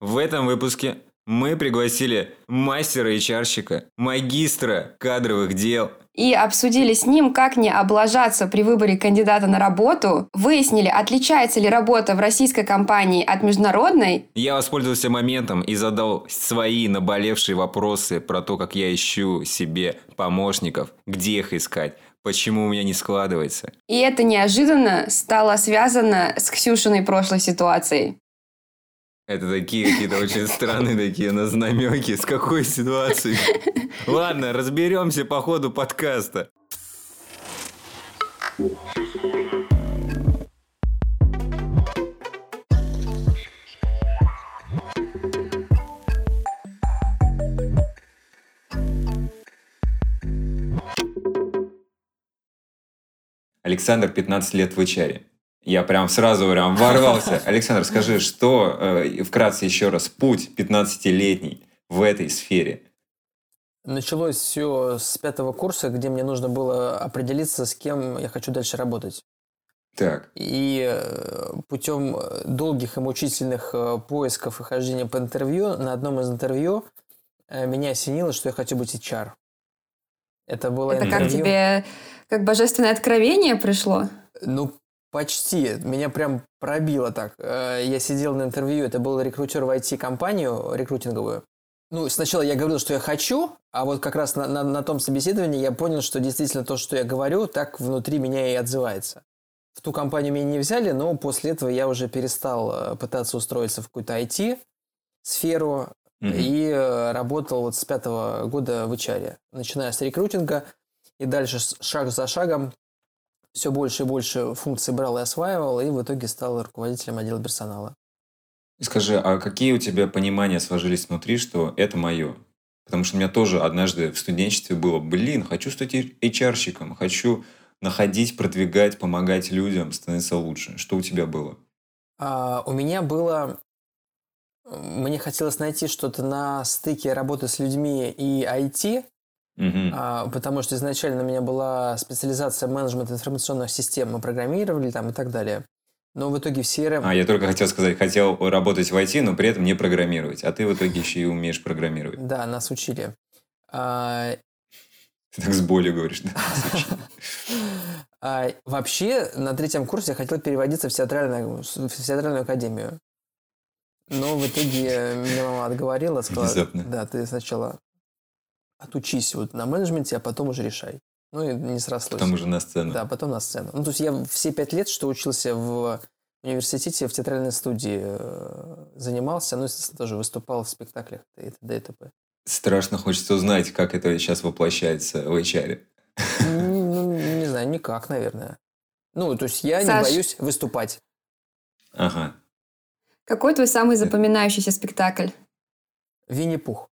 В этом выпуске мы пригласили мастера HR-щика, магистра кадровых дел. И обсудили с ним, как не облажаться при выборе кандидата на работу, выяснили, отличается ли работа в российской компании от международной. Я воспользовался моментом и задал свои наболевшие вопросы про то, как я ищу себе помощников, где их искать, почему у меня не складывается. И это неожиданно стало связано с Ксюшиной прошлой ситуацией. Это такие какие-то очень странные такие на знамеки. С какой ситуации? Ладно, разберемся по ходу подкаста. Александр 15 лет в HR. Я прям сразу прям ворвался. Александр, скажи, что, э, вкратце еще раз, путь 15-летний в этой сфере? Началось все с пятого курса, где мне нужно было определиться, с кем я хочу дальше работать. Так. И э, путем долгих и мучительных э, поисков и хождения по интервью, на одном из интервью меня осенило, что я хочу быть HR. Это было Это интервью... как тебе, как божественное откровение пришло? Ну, Почти. Меня прям пробило так. Э, я сидел на интервью, это был рекрутер в IT-компанию рекрутинговую. Ну, сначала я говорил, что я хочу, а вот как раз на, на, на том собеседовании я понял, что действительно то, что я говорю, так внутри меня и отзывается. В ту компанию меня не взяли, но после этого я уже перестал э, пытаться устроиться в какую-то IT-сферу mm-hmm. и э, работал вот с пятого года в HR, начиная с рекрутинга и дальше шаг за шагом все больше и больше функций брал и осваивал, и в итоге стал руководителем отдела персонала. Скажи, а какие у тебя понимания сложились внутри, что это мое? Потому что у меня тоже однажды в студенчестве было, блин, хочу стать HR-щиком, хочу находить, продвигать, помогать людям становиться лучше. Что у тебя было? А, у меня было... Мне хотелось найти что-то на стыке работы с людьми и IT, Угу. А, потому что изначально у меня была специализация менеджмент информационных систем, мы программировали там и так далее. Но в итоге в CRM... А, я только хотел сказать, хотел работать в IT, но при этом не программировать. А ты в итоге еще и умеешь программировать. Да, нас учили. А... Ты так с болью говоришь, да? а, вообще, на третьем курсе я хотел переводиться в театральную, в театральную академию. Но в итоге меня мама отговорила, сказала, Внезапно. да, ты сначала отучись вот на менеджменте, а потом уже решай. Ну и не срослось. Потом уже на сцену. Да, потом на сцену. Ну, то есть я все пять лет, что учился в университете, в театральной студии э, занимался, ну, естественно, тоже выступал в спектаклях и т.д. и т.п. Страшно хочется узнать, как это сейчас воплощается в HR. Ну, не знаю, никак, наверное. Ну, то есть я Саш, не боюсь выступать. Ага. Какой твой самый запоминающийся спектакль? Винни-Пух.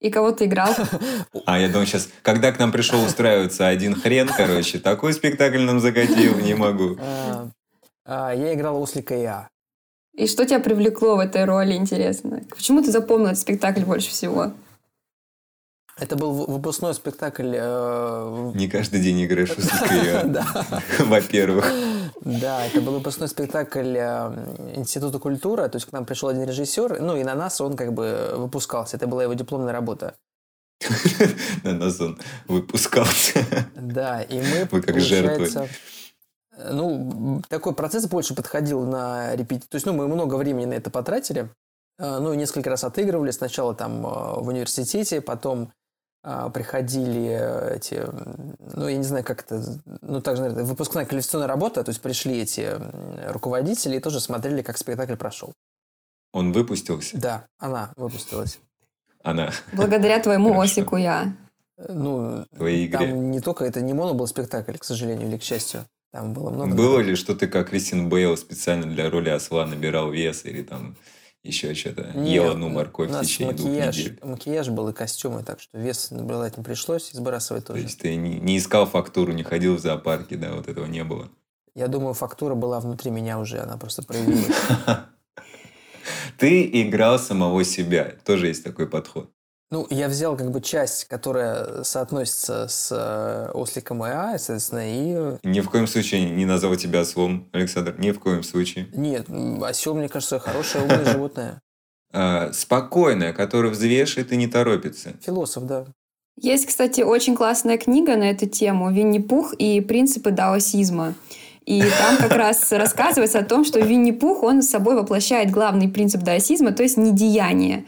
И кого ты играл? А, я думаю, сейчас, когда к нам пришел устраиваться один хрен, короче, такой спектакль нам закатил, не могу. А, а, я играл Ослика Я. И что тебя привлекло в этой роли, интересно? Почему ты запомнил этот спектакль больше всего? Это был выпускной спектакль. Э, Не каждый день играешь в Во-первых. Да, это был выпускной спектакль э, Института культуры. То есть к нам пришел один режиссер, ну и на нас он как бы выпускался. Это была его дипломная работа. На нас он выпускался. Да, и мы, Вы как жертвы. Ну, такой процесс больше подходил на репетицию. То есть, ну, мы много времени на это потратили. Э, ну, несколько раз отыгрывали. Сначала там в университете, потом а, приходили э, эти, ну, я не знаю, как это, ну, также, наверное, выпускная квалификационная работа, то есть пришли эти руководители и тоже смотрели, как спектакль прошел. Он выпустился? Да, она выпустилась. Она. Благодаря твоему Осику я. Э, ну, Твоей игре. там не только, это не моно был спектакль, к сожалению, или к счастью. Там было много. Было ли, что ты как Кристин Бейл специально для роли осла набирал вес или там еще что-то. Ел одну морковь в течение макияж, двух недель. Макияж был и костюмы, так что вес наблюдать не пришлось, и сбрасывать тоже. То есть ты не, не искал фактуру, не ходил в зоопарке, да, вот этого не было? Я думаю, фактура была внутри меня уже, она просто проявилась. Ты играл самого себя. Тоже есть такой подход. Ну, я взял как бы часть, которая соотносится с э, осликом ИА, соответственно, и... Ни в коем случае не назвал тебя ослом, Александр. Ни в коем случае. Нет, осел, мне кажется, хорошее умное животное. э, спокойная, которая взвешивает и не торопится. Философ, да. Есть, кстати, очень классная книга на эту тему «Винни-Пух и принципы даосизма». И там как раз рассказывается о том, что Винни-Пух, он с собой воплощает главный принцип даосизма, то есть недеяние.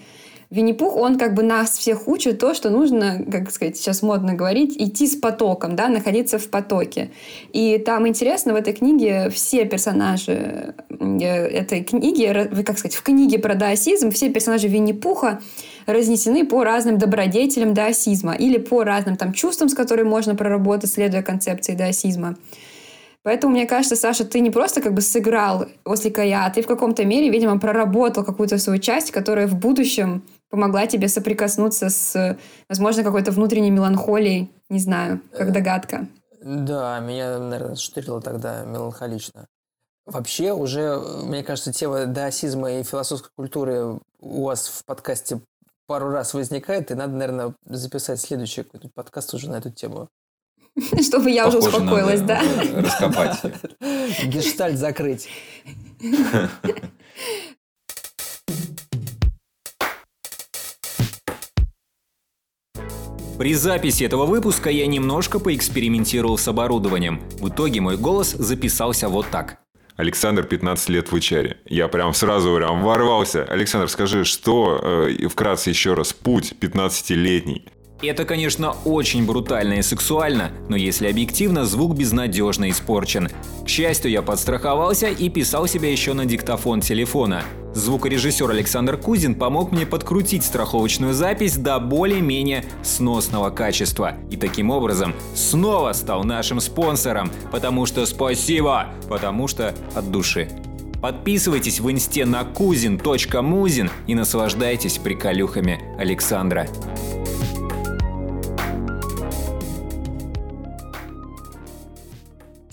Винни-Пух, он как бы нас всех учит то, что нужно, как сказать, сейчас модно говорить, идти с потоком, да, находиться в потоке. И там интересно, в этой книге все персонажи э, этой книги, как сказать, в книге про даосизм все персонажи Винни-Пуха разнесены по разным добродетелям даосизма или по разным там чувствам, с которыми можно проработать, следуя концепции даосизма. Поэтому, мне кажется, Саша, ты не просто как бы сыграл Осликая, а ты в каком-то мере, видимо, проработал какую-то свою часть, которая в будущем помогла тебе соприкоснуться с, возможно, какой-то внутренней меланхолией, не знаю, как э, догадка. Да, меня, наверное, штырило тогда меланхолично. Вообще уже, мне кажется, тема даосизма и философской культуры у вас в подкасте пару раз возникает, и надо, наверное, записать следующий какой-то подкаст уже на эту тему. Чтобы я уже успокоилась, да? Раскопать. Гештальт закрыть. При записи этого выпуска я немножко поэкспериментировал с оборудованием. В итоге мой голос записался вот так. Александр 15 лет в HR. Я прям сразу прям ворвался. Александр, скажи, что, э, вкратце еще раз, путь 15-летний? Это, конечно, очень брутально и сексуально, но если объективно, звук безнадежно испорчен. К счастью, я подстраховался и писал себя еще на диктофон телефона. Звукорежиссер Александр Кузин помог мне подкрутить страховочную запись до более-менее сносного качества. И таким образом снова стал нашим спонсором, потому что спасибо, потому что от души. Подписывайтесь в инсте на kuzin.muzin и наслаждайтесь приколюхами Александра.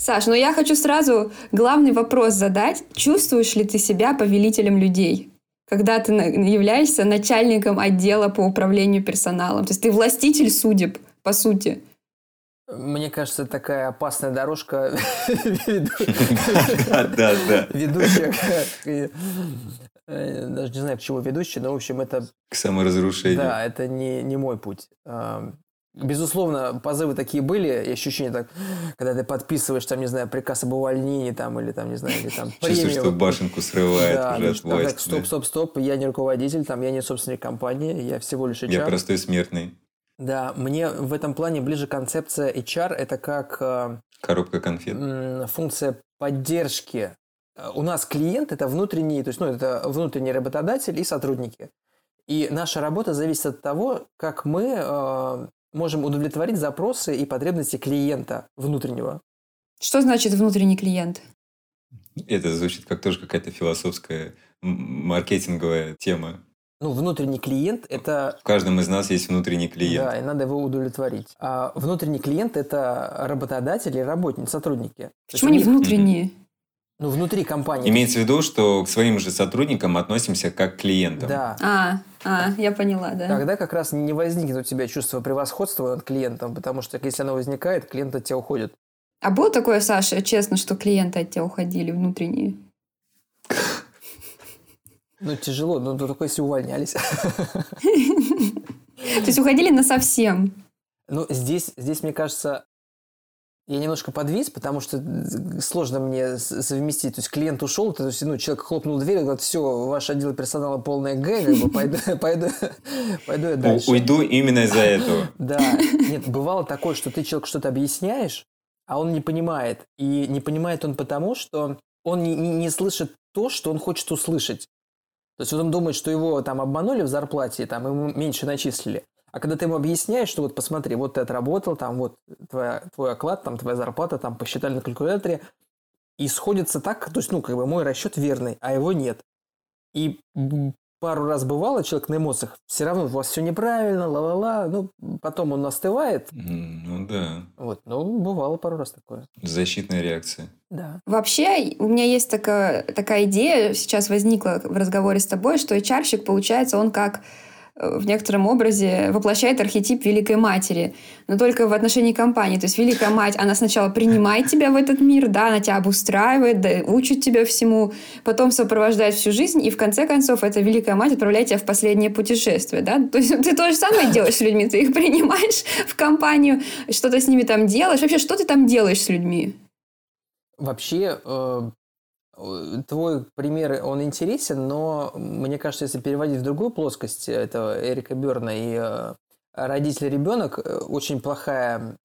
Саш, но я хочу сразу главный вопрос задать. Чувствуешь ли ты себя повелителем людей? Когда ты являешься начальником отдела по управлению персоналом. То есть ты властитель судеб, по сути. Мне кажется, такая опасная дорожка Да, да. ведущая э, даже не знаю, к чему ведущий, но, в общем, это... К саморазрушению. Да, это не, не мой путь. Безусловно, позывы такие были, и ощущение так, когда ты подписываешь, там, не знаю, приказ об увольнении, там, или там, не знаю, или там Чувствуешь, что башенку срывает да, уже от власти. Так, стоп, стоп, стоп, я не руководитель, там, я не собственник компании, я всего лишь HR. Я простой смертный. Да, мне в этом плане ближе концепция HR, это как... Э, Коробка конфет. Функция поддержки. У нас клиент – это внутренний, то есть, ну, это внутренний работодатель и сотрудники. И наша работа зависит от того, как мы э, можем удовлетворить запросы и потребности клиента внутреннего. Что значит внутренний клиент? Это звучит как тоже какая-то философская маркетинговая тема. Ну, внутренний клиент – это… В каждом из нас есть внутренний клиент. Да, и надо его удовлетворить. А внутренний клиент – это работодатели, работники, сотрудники. Почему не внутренние? Ну, внутри компании. Имеется в виду, что к своим же сотрудникам относимся как к клиентам. Да. А, а, я поняла, да. Тогда как раз не возникнет у тебя чувство превосходства над клиентом, потому что если оно возникает, клиент от тебя уходит. А было такое, Саша, честно, что клиенты от тебя уходили внутренние? Ну, тяжело, но только если увольнялись. То есть уходили на совсем? Ну, здесь, здесь, мне кажется, я немножко подвис, потому что сложно мне совместить. То есть клиент ушел, то есть ну, человек хлопнул дверь, говорит, все, ваш отдел персонала полная Г, как бы, пойду, пойду, пойду я дальше. Уйду именно из-за этого. Да. Нет, бывало такое, что ты человеку что-то объясняешь, а он не понимает. И не понимает он потому, что он не, не, не слышит то, что он хочет услышать. То есть он думает, что его там обманули в зарплате, там ему меньше начислили. А когда ты ему объясняешь, что вот посмотри, вот ты отработал, там вот твоя, твой оклад, там твоя зарплата, там посчитали на калькуляторе, и сходится так, то есть, ну, как бы мой расчет верный, а его нет. И пару раз бывало, человек на эмоциях, все равно у вас все неправильно, ла-ла-ла, ну, потом он остывает. Ну, да. Вот, ну, бывало пару раз такое. Защитная реакция. Да. Вообще, у меня есть такая, такая идея, сейчас возникла в разговоре с тобой, что HR-щик, получается, он как в некотором образе воплощает архетип Великой Матери, но только в отношении компании. То есть Великая Мать, она сначала принимает тебя в этот мир, да, она тебя обустраивает, да, учит тебя всему, потом сопровождает всю жизнь, и в конце концов эта Великая Мать отправляет тебя в последнее путешествие, да. То есть ты то же самое делаешь с людьми, ты их принимаешь в компанию, что-то с ними там делаешь. Вообще, что ты там делаешь с людьми? Вообще, э, твой пример, он интересен, но мне кажется, если переводить в другую плоскость этого Эрика Берна и э, родитель-ребенок, э, очень плохая,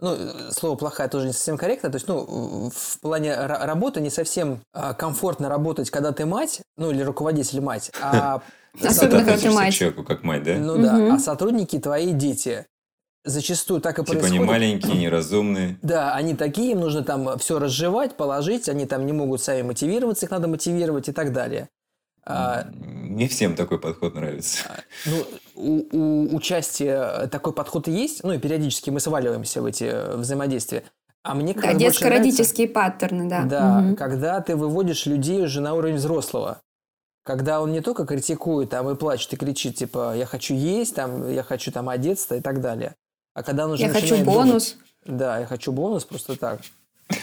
ну, слово плохая тоже не совсем корректно, то есть, ну, в плане работы не совсем а, комфортно работать, когда ты мать, ну, или руководитель мать, а Особенно, когда ты мать. человеку как мать, да? Ну да, а сотрудники твои дети зачастую так и типа происходит. Типа они маленькие, неразумные. Да, они такие, им нужно там все разжевать, положить, они там не могут сами мотивироваться, их надо мотивировать и так далее. А, не всем такой подход нравится. А, ну, у, у участия такой подход и есть, ну и периодически мы сваливаемся в эти э, взаимодействия. А мне да, детско-родительские паттерны, да. Да, угу. когда ты выводишь людей уже на уровень взрослого. Когда он не только критикует там и плачет и кричит, типа, я хочу есть, там, я хочу там одеться и так далее. А когда он уже Я хочу бонус. Думать, да, я хочу бонус просто так.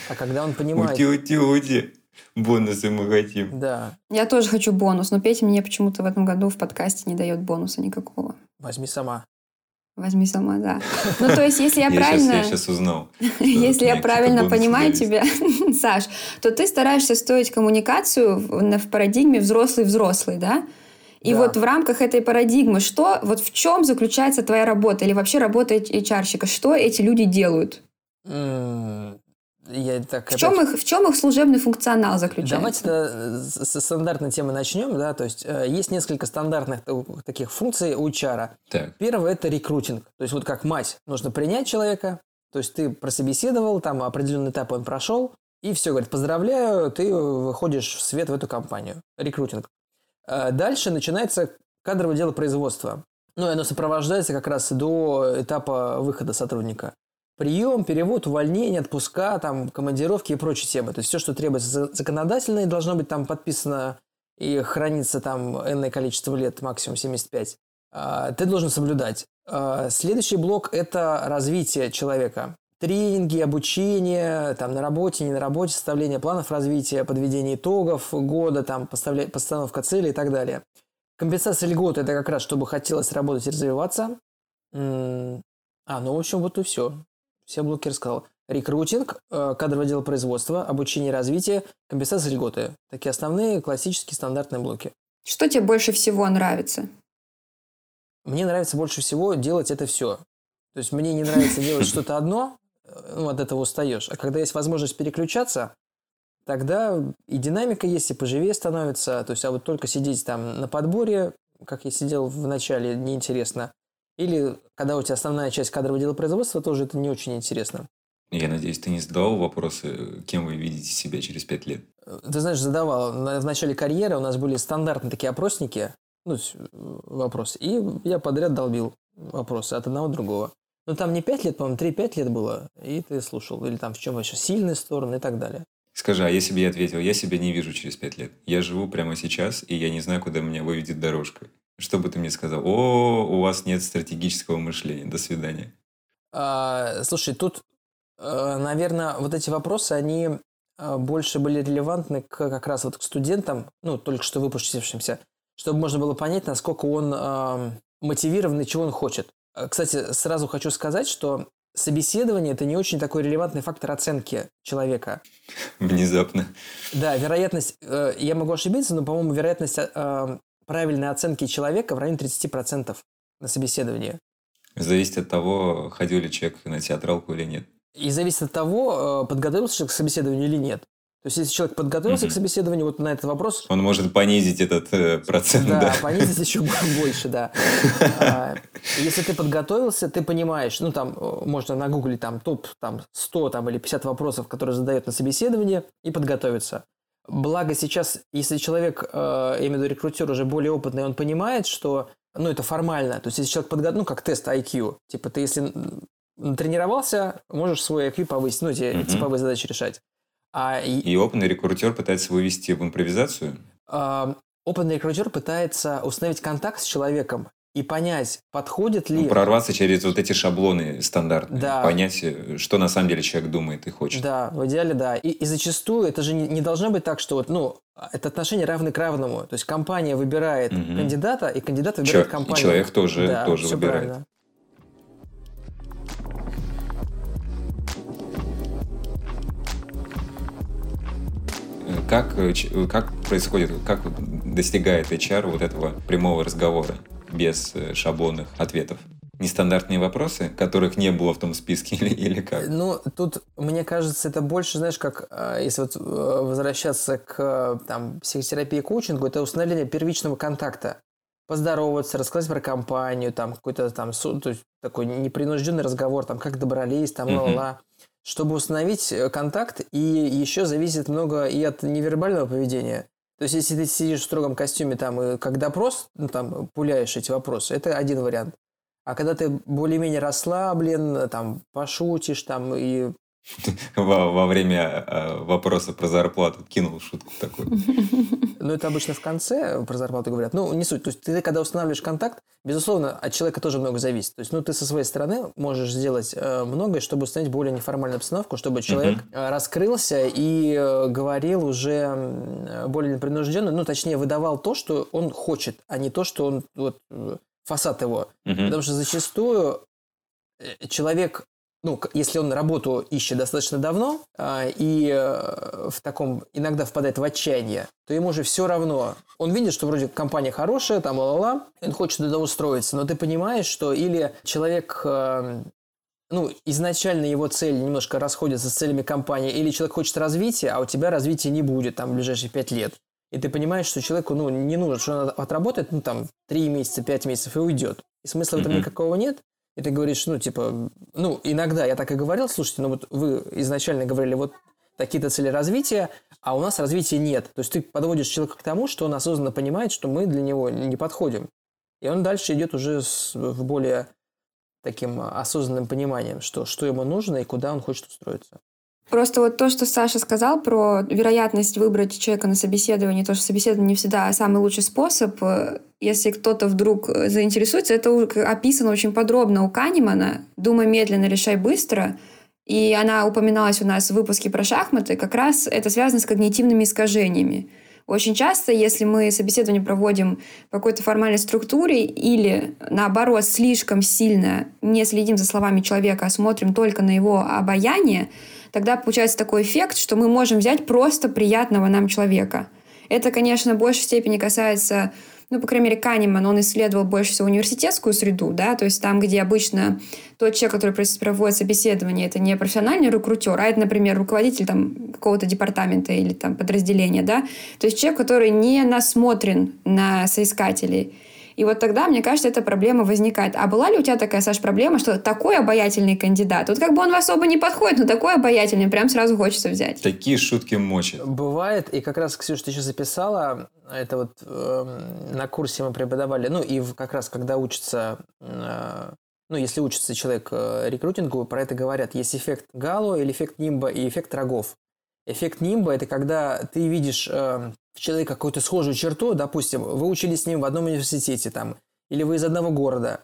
А когда он понимает... Ути, ути, ути. Бонусы мы хотим. Да. Я тоже хочу бонус, но Петя мне почему-то в этом году в подкасте не дает бонуса никакого. Возьми сама. Возьми сама, да. Ну, то есть, если я правильно... Я сейчас узнал. Если я правильно понимаю тебя, Саш, то ты стараешься строить коммуникацию в парадигме взрослый-взрослый, да? И да. вот в рамках этой парадигмы, что, вот в чем заключается твоя работа или вообще работа HR-щика? Что эти люди делают? Я так в, опять... чем их, в чем их служебный функционал заключается? Давайте -то со стандартной темы начнем. Да? То есть, э, есть несколько стандартных таких функций у HR. Так. Первое – это рекрутинг. То есть, вот как мать, нужно принять человека, то есть, ты прособеседовал, там определенный этап он прошел, и все, говорит, поздравляю, ты выходишь в свет в эту компанию. Рекрутинг. Э, дальше начинается кадровое дело производства. Ну, и оно сопровождается как раз до этапа выхода сотрудника. Прием, перевод, увольнение, отпуска, там, командировки и прочие темы. То есть все, что требуется законодательно, должно быть там подписано и хранится там энное количество лет, максимум 75. А, ты должен соблюдать. А, следующий блок – это развитие человека. Тренинги, обучение, там, на работе, не на работе, составление планов развития, подведение итогов года, там, постановка целей и так далее. Компенсация льгот – это как раз, чтобы хотелось работать и развиваться. А, ну, в общем, вот и все. Все блоки рассказал. Рекрутинг, э, кадровое дело производства, обучение и развитие, компенсация льготы. Такие основные классические стандартные блоки. Что тебе больше всего нравится? Мне нравится больше всего делать это все. То есть мне не нравится делать что-то одно, ну, от этого устаешь. А когда есть возможность переключаться, тогда и динамика есть, и поживее становится. То есть, а вот только сидеть там на подборе, как я сидел в начале, неинтересно. Или когда у тебя основная часть кадрового дела производства, тоже это не очень интересно. Я надеюсь, ты не задавал вопросы, кем вы видите себя через пять лет? Ты знаешь, задавал. В начале карьеры у нас были стандартные такие опросники, ну, вопросы. И я подряд долбил вопросы от одного другого. Ну, там не 5 лет, по-моему, 3-5 лет было, и ты слушал. Или там в чем еще сильные стороны и так далее. Скажи, а если бы я ответил, я себя не вижу через 5 лет. Я живу прямо сейчас, и я не знаю, куда меня выведет дорожка. Что бы ты мне сказал? О, у вас нет стратегического мышления. До свидания. А, слушай, тут, э, наверное, вот эти вопросы, они э, больше были релевантны к, как раз вот к студентам, ну, только что выпустившимся, чтобы можно было понять, насколько он э, мотивирован и чего он хочет. Э, кстати, сразу хочу сказать, что собеседование – это не очень такой релевантный фактор оценки человека. Внезапно. Да, вероятность, э, я могу ошибиться, но, по-моему, вероятность э, правильной оценки человека в районе 30% на собеседовании. Зависит от того, ходил ли человек на театралку или нет. И зависит от того, подготовился человек к собеседованию или нет. То есть, если человек подготовился mm-hmm. к собеседованию, вот на этот вопрос... Он может понизить этот э, процент, да? Да, понизить еще больше, да. А, если ты подготовился, ты понимаешь, ну, там, э, можно нагуглить там топ там, 100 там, или 50 вопросов, которые задают на собеседование, и подготовиться. Благо сейчас, если человек, э, я имею в виду рекрутер, уже более опытный, он понимает, что, ну, это формально. То есть, если человек подготовился, ну, как тест IQ, типа, ты если тренировался, можешь свой IQ повысить, ну, эти mm-hmm. типовые задачи решать. А, и... и опытный рекрутер пытается вывести в импровизацию? А, опытный рекрутер пытается установить контакт с человеком и понять, подходит ли... Ну, прорваться через вот эти шаблоны стандартные. Да. Понять, э, что на самом деле человек думает и хочет. Да, в идеале, да. И, и зачастую это же не, не должно быть так, что вот, ну, это отношение равны к равному. То есть компания выбирает Мгм. кандидата, и кандидат выбирает и компанию. человек тоже, Да, тоже выбирает. правильно. Как, э, э, как происходит, как достигает HR вот этого прямого разговора без э, шаблонных ответов? Нестандартные вопросы, которых не было в том списке или, или как? Ну, тут, мне кажется, это больше, знаешь, как, если вот возвращаться к там, психотерапии и коучингу, это установление первичного контакта. Поздороваться, рассказать про компанию, там, какой-то там, то есть, такой непринужденный разговор, там, как добрались, там, Мгм. ла-ла-ла. Чтобы установить э, контакт, и еще зависит много и от невербального поведения. То есть, если ты сидишь в строгом костюме там, и как допрос, ну, там, пуляешь эти вопросы, это один вариант. А когда ты более-менее расслаблен, там, пошутишь, там, и... Во, во время э, вопроса про зарплату кинул шутку такую. Ну, это обычно в конце про зарплату говорят. Ну, не суть. То есть, ты, когда устанавливаешь контакт, безусловно, от человека тоже много зависит. То есть, ну, ты со своей стороны можешь сделать э, многое, чтобы установить более неформальную обстановку, чтобы человек э, раскрылся и э, говорил уже более непринужденно, ну, точнее, выдавал то, что он хочет, а не то, что он, вот, э, фасад его. Мгм. Потому что зачастую э, человек, ну, если он работу ищет достаточно давно а, и э, в таком иногда впадает в отчаяние, то ему же все равно. Он видит, что вроде компания хорошая, там ла-ла-ла, и он хочет туда устроиться, но ты понимаешь, что или человек э, ну, изначально его цель немножко расходится с целями компании, или человек хочет развития, а у тебя развития не будет там в ближайшие пять лет. И ты понимаешь, что человеку, ну, не нужно, что он отработает, ну, там, три месяца, пять месяцев и уйдет. И смысла в этом никакого нет. И ты говоришь, ну, типа, ну, иногда я так и говорил, слушайте, ну, вот вы изначально говорили, вот такие-то цели развития, а у нас развития нет. То есть ты подводишь человека к тому, что он осознанно понимает, что мы для него не подходим. И он дальше идет уже с, в более таким осознанным пониманием, что, что ему нужно и куда он хочет устроиться. Просто вот то, что Саша сказал про вероятность выбрать человека на собеседование, то, что собеседование не всегда самый лучший способ, э, если кто-то вдруг заинтересуется, это описано очень подробно у Канемана. «Думай медленно, решай быстро». И она упоминалась у нас в выпуске про шахматы. Как раз это связано с когнитивными искажениями. Очень часто, если мы собеседование проводим по какой-то формальной структуре или, наоборот, слишком сильно не следим за словами человека, а смотрим только на его обаяние, тогда получается такой эффект, что мы можем взять просто приятного нам человека. Это, конечно, в большей степени касается, ну, по крайней мере, Канеман, он исследовал больше всего университетскую среду, да, то есть там, где обычно тот человек, который проводит собеседование, это не профессиональный рекрутер, а это, например, руководитель там какого-то департамента или там подразделения, да, то есть человек, который не насмотрен на соискателей. И вот тогда, мне кажется, эта проблема возникает. А была ли у тебя такая, Саш, проблема, что такой обаятельный кандидат, вот как бы он особо не подходит, но такой обаятельный, прям сразу хочется взять. Такие шутки мочат. Бывает, и как раз, Ксюша, ты сейчас записала, это вот эм, на курсе мы преподавали, ну и в- как раз когда учится, э, ну если учится человек э, рекрутингу, про это говорят, есть эффект Гало или эффект Нимба и эффект рогов. Эффект Нимба – это когда ты видишь э, в человеке какую-то схожую черту, допустим, вы учились с ним в одном университете там, или вы из одного города,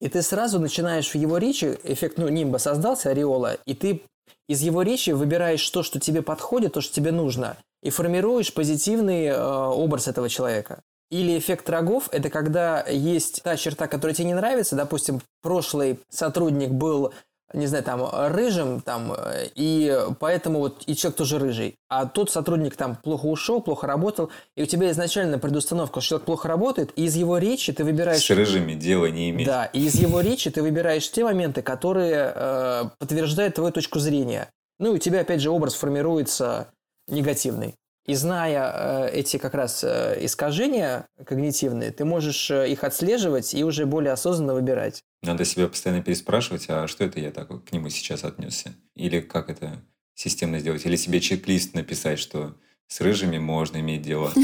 и ты сразу начинаешь в его речи, эффект ну, Нимба создался, ореола, и ты из его речи выбираешь то, что тебе подходит, то, что тебе нужно, и формируешь позитивный э, образ этого человека. Или эффект рогов – это когда есть та черта, которая тебе не нравится. Допустим, прошлый сотрудник был, не знаю, там, рыжим, там, э, и поэтому вот и человек тоже рыжий. А тот сотрудник там плохо ушел, плохо работал, и у тебя изначально предустановка, что человек плохо работает, и из его речи ты выбираешь... С рыжими дела не иметь. Да, и из его речи ты выбираешь те моменты, которые э, подтверждают твою точку зрения. Ну и у тебя, опять же, образ формируется негативный. И зная э, эти как раз э, искажения когнитивные, ты можешь э, их отслеживать и уже более осознанно выбирать. Надо себя постоянно переспрашивать, а что это я так к нему сейчас отнесся? Или как это системно сделать? Или себе чек-лист написать, что С рыжими можно иметь дело.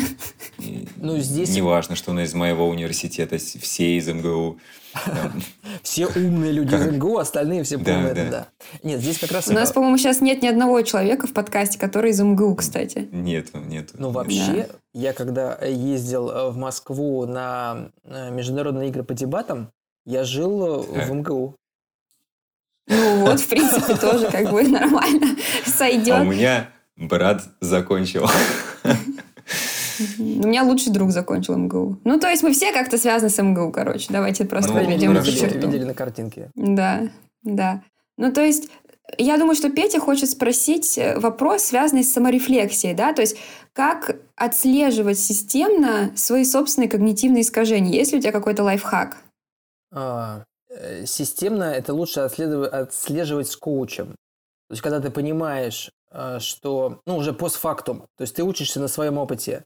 Ну, здесь... Неважно, что он из моего университета, все из МГУ. Все умные люди из МГУ, остальные все да, да. Нет, здесь как раз... У нас, по-моему, сейчас нет ни одного человека в подкасте, который из МГУ, кстати. Нет, нет. Ну, вообще, я когда ездил э, в Москву на э, международные игры по дебатам, я жил э, в МГУ. Ну вот, в принципе, тоже как бы нормально сойдет. А у меня брат закончил. У меня лучший друг закончил МГУ. Ну, то есть мы все как-то связаны с МГУ, короче. Давайте просто Ну, подведем эту черту. Видели на картинке. Да, да. Ну, то есть, я думаю, что Петя хочет спросить э, вопрос, связанный с саморефлексией, да, то есть как отслеживать системно свои собственные когнитивные искажения. Есть ли у тебя какой-то лайфхак? А, э, системно это лучше отследов- отслеживать с коучем. То есть, когда ты понимаешь, а, что, ну, уже постфактум, то есть ты учишься на своем опыте,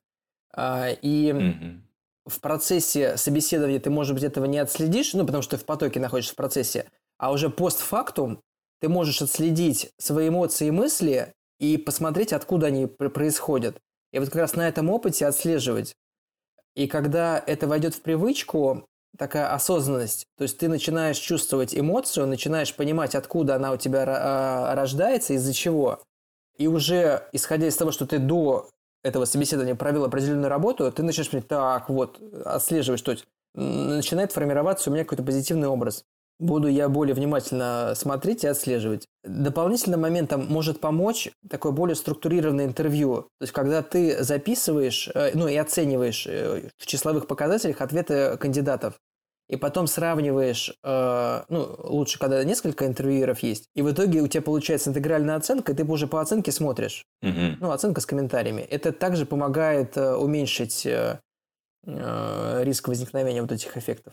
а, и Мгм. в процессе собеседования ты, может быть, этого не отследишь, ну, потому что ты в потоке находишься в процессе, а уже постфактум ты можешь отследить свои эмоции и мысли и посмотреть, откуда они пр- происходят. И вот как раз на этом опыте отслеживать. И когда это войдет в привычку, такая осознанность, то есть ты начинаешь чувствовать эмоцию, начинаешь понимать, откуда она у тебя а, рождается, из-за чего. И уже, исходя из того, что ты до этого собеседования провел определенную работу, ты начинаешь понимать, так, вот, отслеживать, что начинает формироваться у меня какой-то позитивный образ. Буду я более внимательно смотреть и отслеживать. Дополнительным моментом может помочь такое более структурированное интервью. То есть, когда ты записываешь, э, ну и оцениваешь э, в числовых показателях ответы кандидатов, и потом сравниваешь, э, ну, лучше, когда несколько интервьюеров есть, и в итоге у тебя получается интегральная оценка, и ты уже по оценке смотришь. Мгм. Ну, оценка с комментариями. Это также помогает уменьшить риск возникновения вот этих эффектов.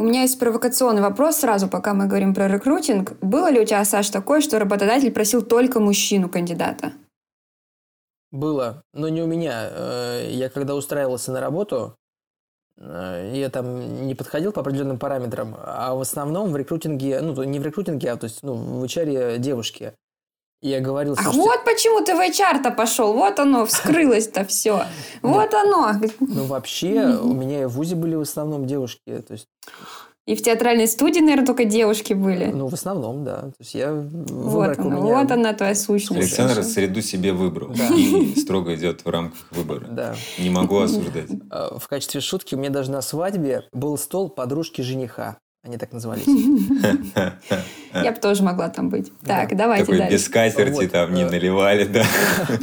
У меня есть провокационный вопрос сразу, пока мы говорим про рекрутинг. Было ли у тебя, Саш, такое, что работодатель просил только мужчину кандидата? Было, но не у меня. Э, Я когда устраивался на работу, э, я там не подходил по определенным параметрам, а в основном в рекрутинге, ну, не в рекрутинге, а то есть, ну, в HR девушки. И я говорил, Ах, «Слушайте, вот почему ты в HR-то пошел, вот оно, вскрылось-то все. Вот оно. ну, вообще, у меня и в ВУЗе были в основном девушки, то есть, И в театральной студии, наверное, только девушки были. ну, в основном, да. То есть, я Вот она, меня... вот она твоя сущность. Александр среду себе выбрал Да. и строго идет в рамках выбора. Да. Не могу осуждать. Э, В качестве шутки у меня даже на свадьбе был стол подружки жениха. Они так назывались. Я бы тоже могла там быть. Так, давайте Такой дальше. без скатерти там не э, наливали, да.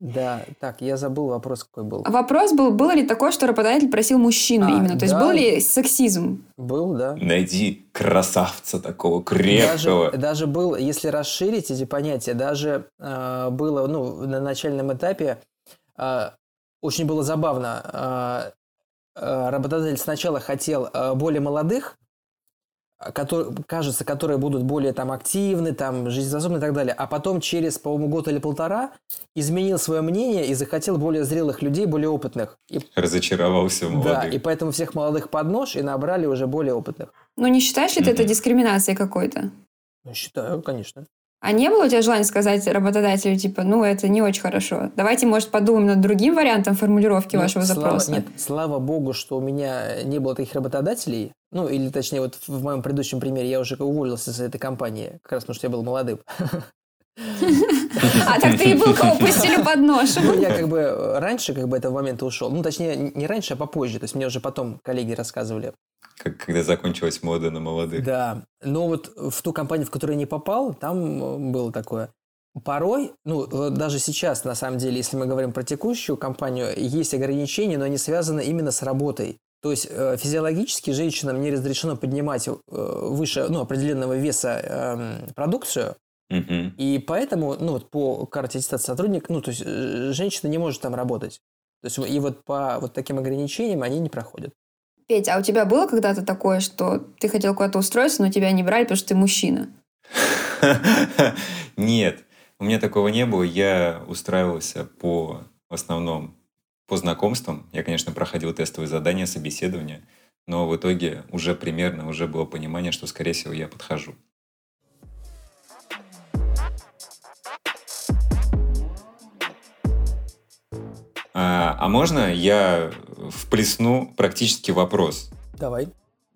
Да, так, я забыл вопрос какой был. Вопрос был, было ли такое, что работодатель просил мужчину А, именно? То есть да. был ли сексизм? Был, да. Найди красавца такого Даже, крепкого. даже был, если расширить эти понятия, даже э, было, ну, на начальном этапе э, очень было забавно. Э, работодатель сначала хотел э, более молодых, которые, кажется, которые будут более там активны, там, жизнеспособны и так далее. А потом через, по-моему, год или полтора изменил свое мнение и захотел более зрелых людей, более опытных. И, Разочаровался в да, и молодых. поэтому всех молодых под нож и набрали уже более опытных. Ну, не считаешь ли ты это дискриминацией какой-то? Ну, считаю, конечно. А не было у тебя желания сказать работодателю, типа, ну, это не очень хорошо. Давайте, может, подумаем над другим вариантом формулировки Ну, вашего слава- запроса. Нет, слава богу, что у меня не было таких работодателей. Ну, или точнее, вот в моем предыдущем примере я уже уволился с этой компании, как раз потому что я был молодым. А так ты и был, кого пустили под нож. Ну, я как бы э, раньше как бы этого момента ушел. Ну, точнее, не раньше, а попозже. То есть мне уже потом коллеги рассказывали. Как, когда закончилась мода на молодых. Да. Но вот в ту компанию, в которую я не попал, там э, было такое. Порой, ну, э, даже сейчас, на самом деле, если мы говорим про текущую компанию, есть ограничения, но они связаны именно с работой. То есть э, физиологически женщинам не разрешено поднимать выше ну, определенного веса эм, продукцию, Мгм. и поэтому, ну, вот по карте аттестации сотрудник, ну, то есть женщина не может там работать. То есть и вот по вот таким ограничениям они не проходят. Петь, а у тебя было когда-то такое, что ты хотел куда-то устроиться, но тебя не брали, потому что ты мужчина? Нет, у меня такого не было. Я устраивался по в основном по знакомствам. Я, конечно, проходил тестовые задания, собеседования, но в итоге уже примерно уже было понимание, что, скорее всего, я подхожу. А, а можно я вплесну практически вопрос? Давай.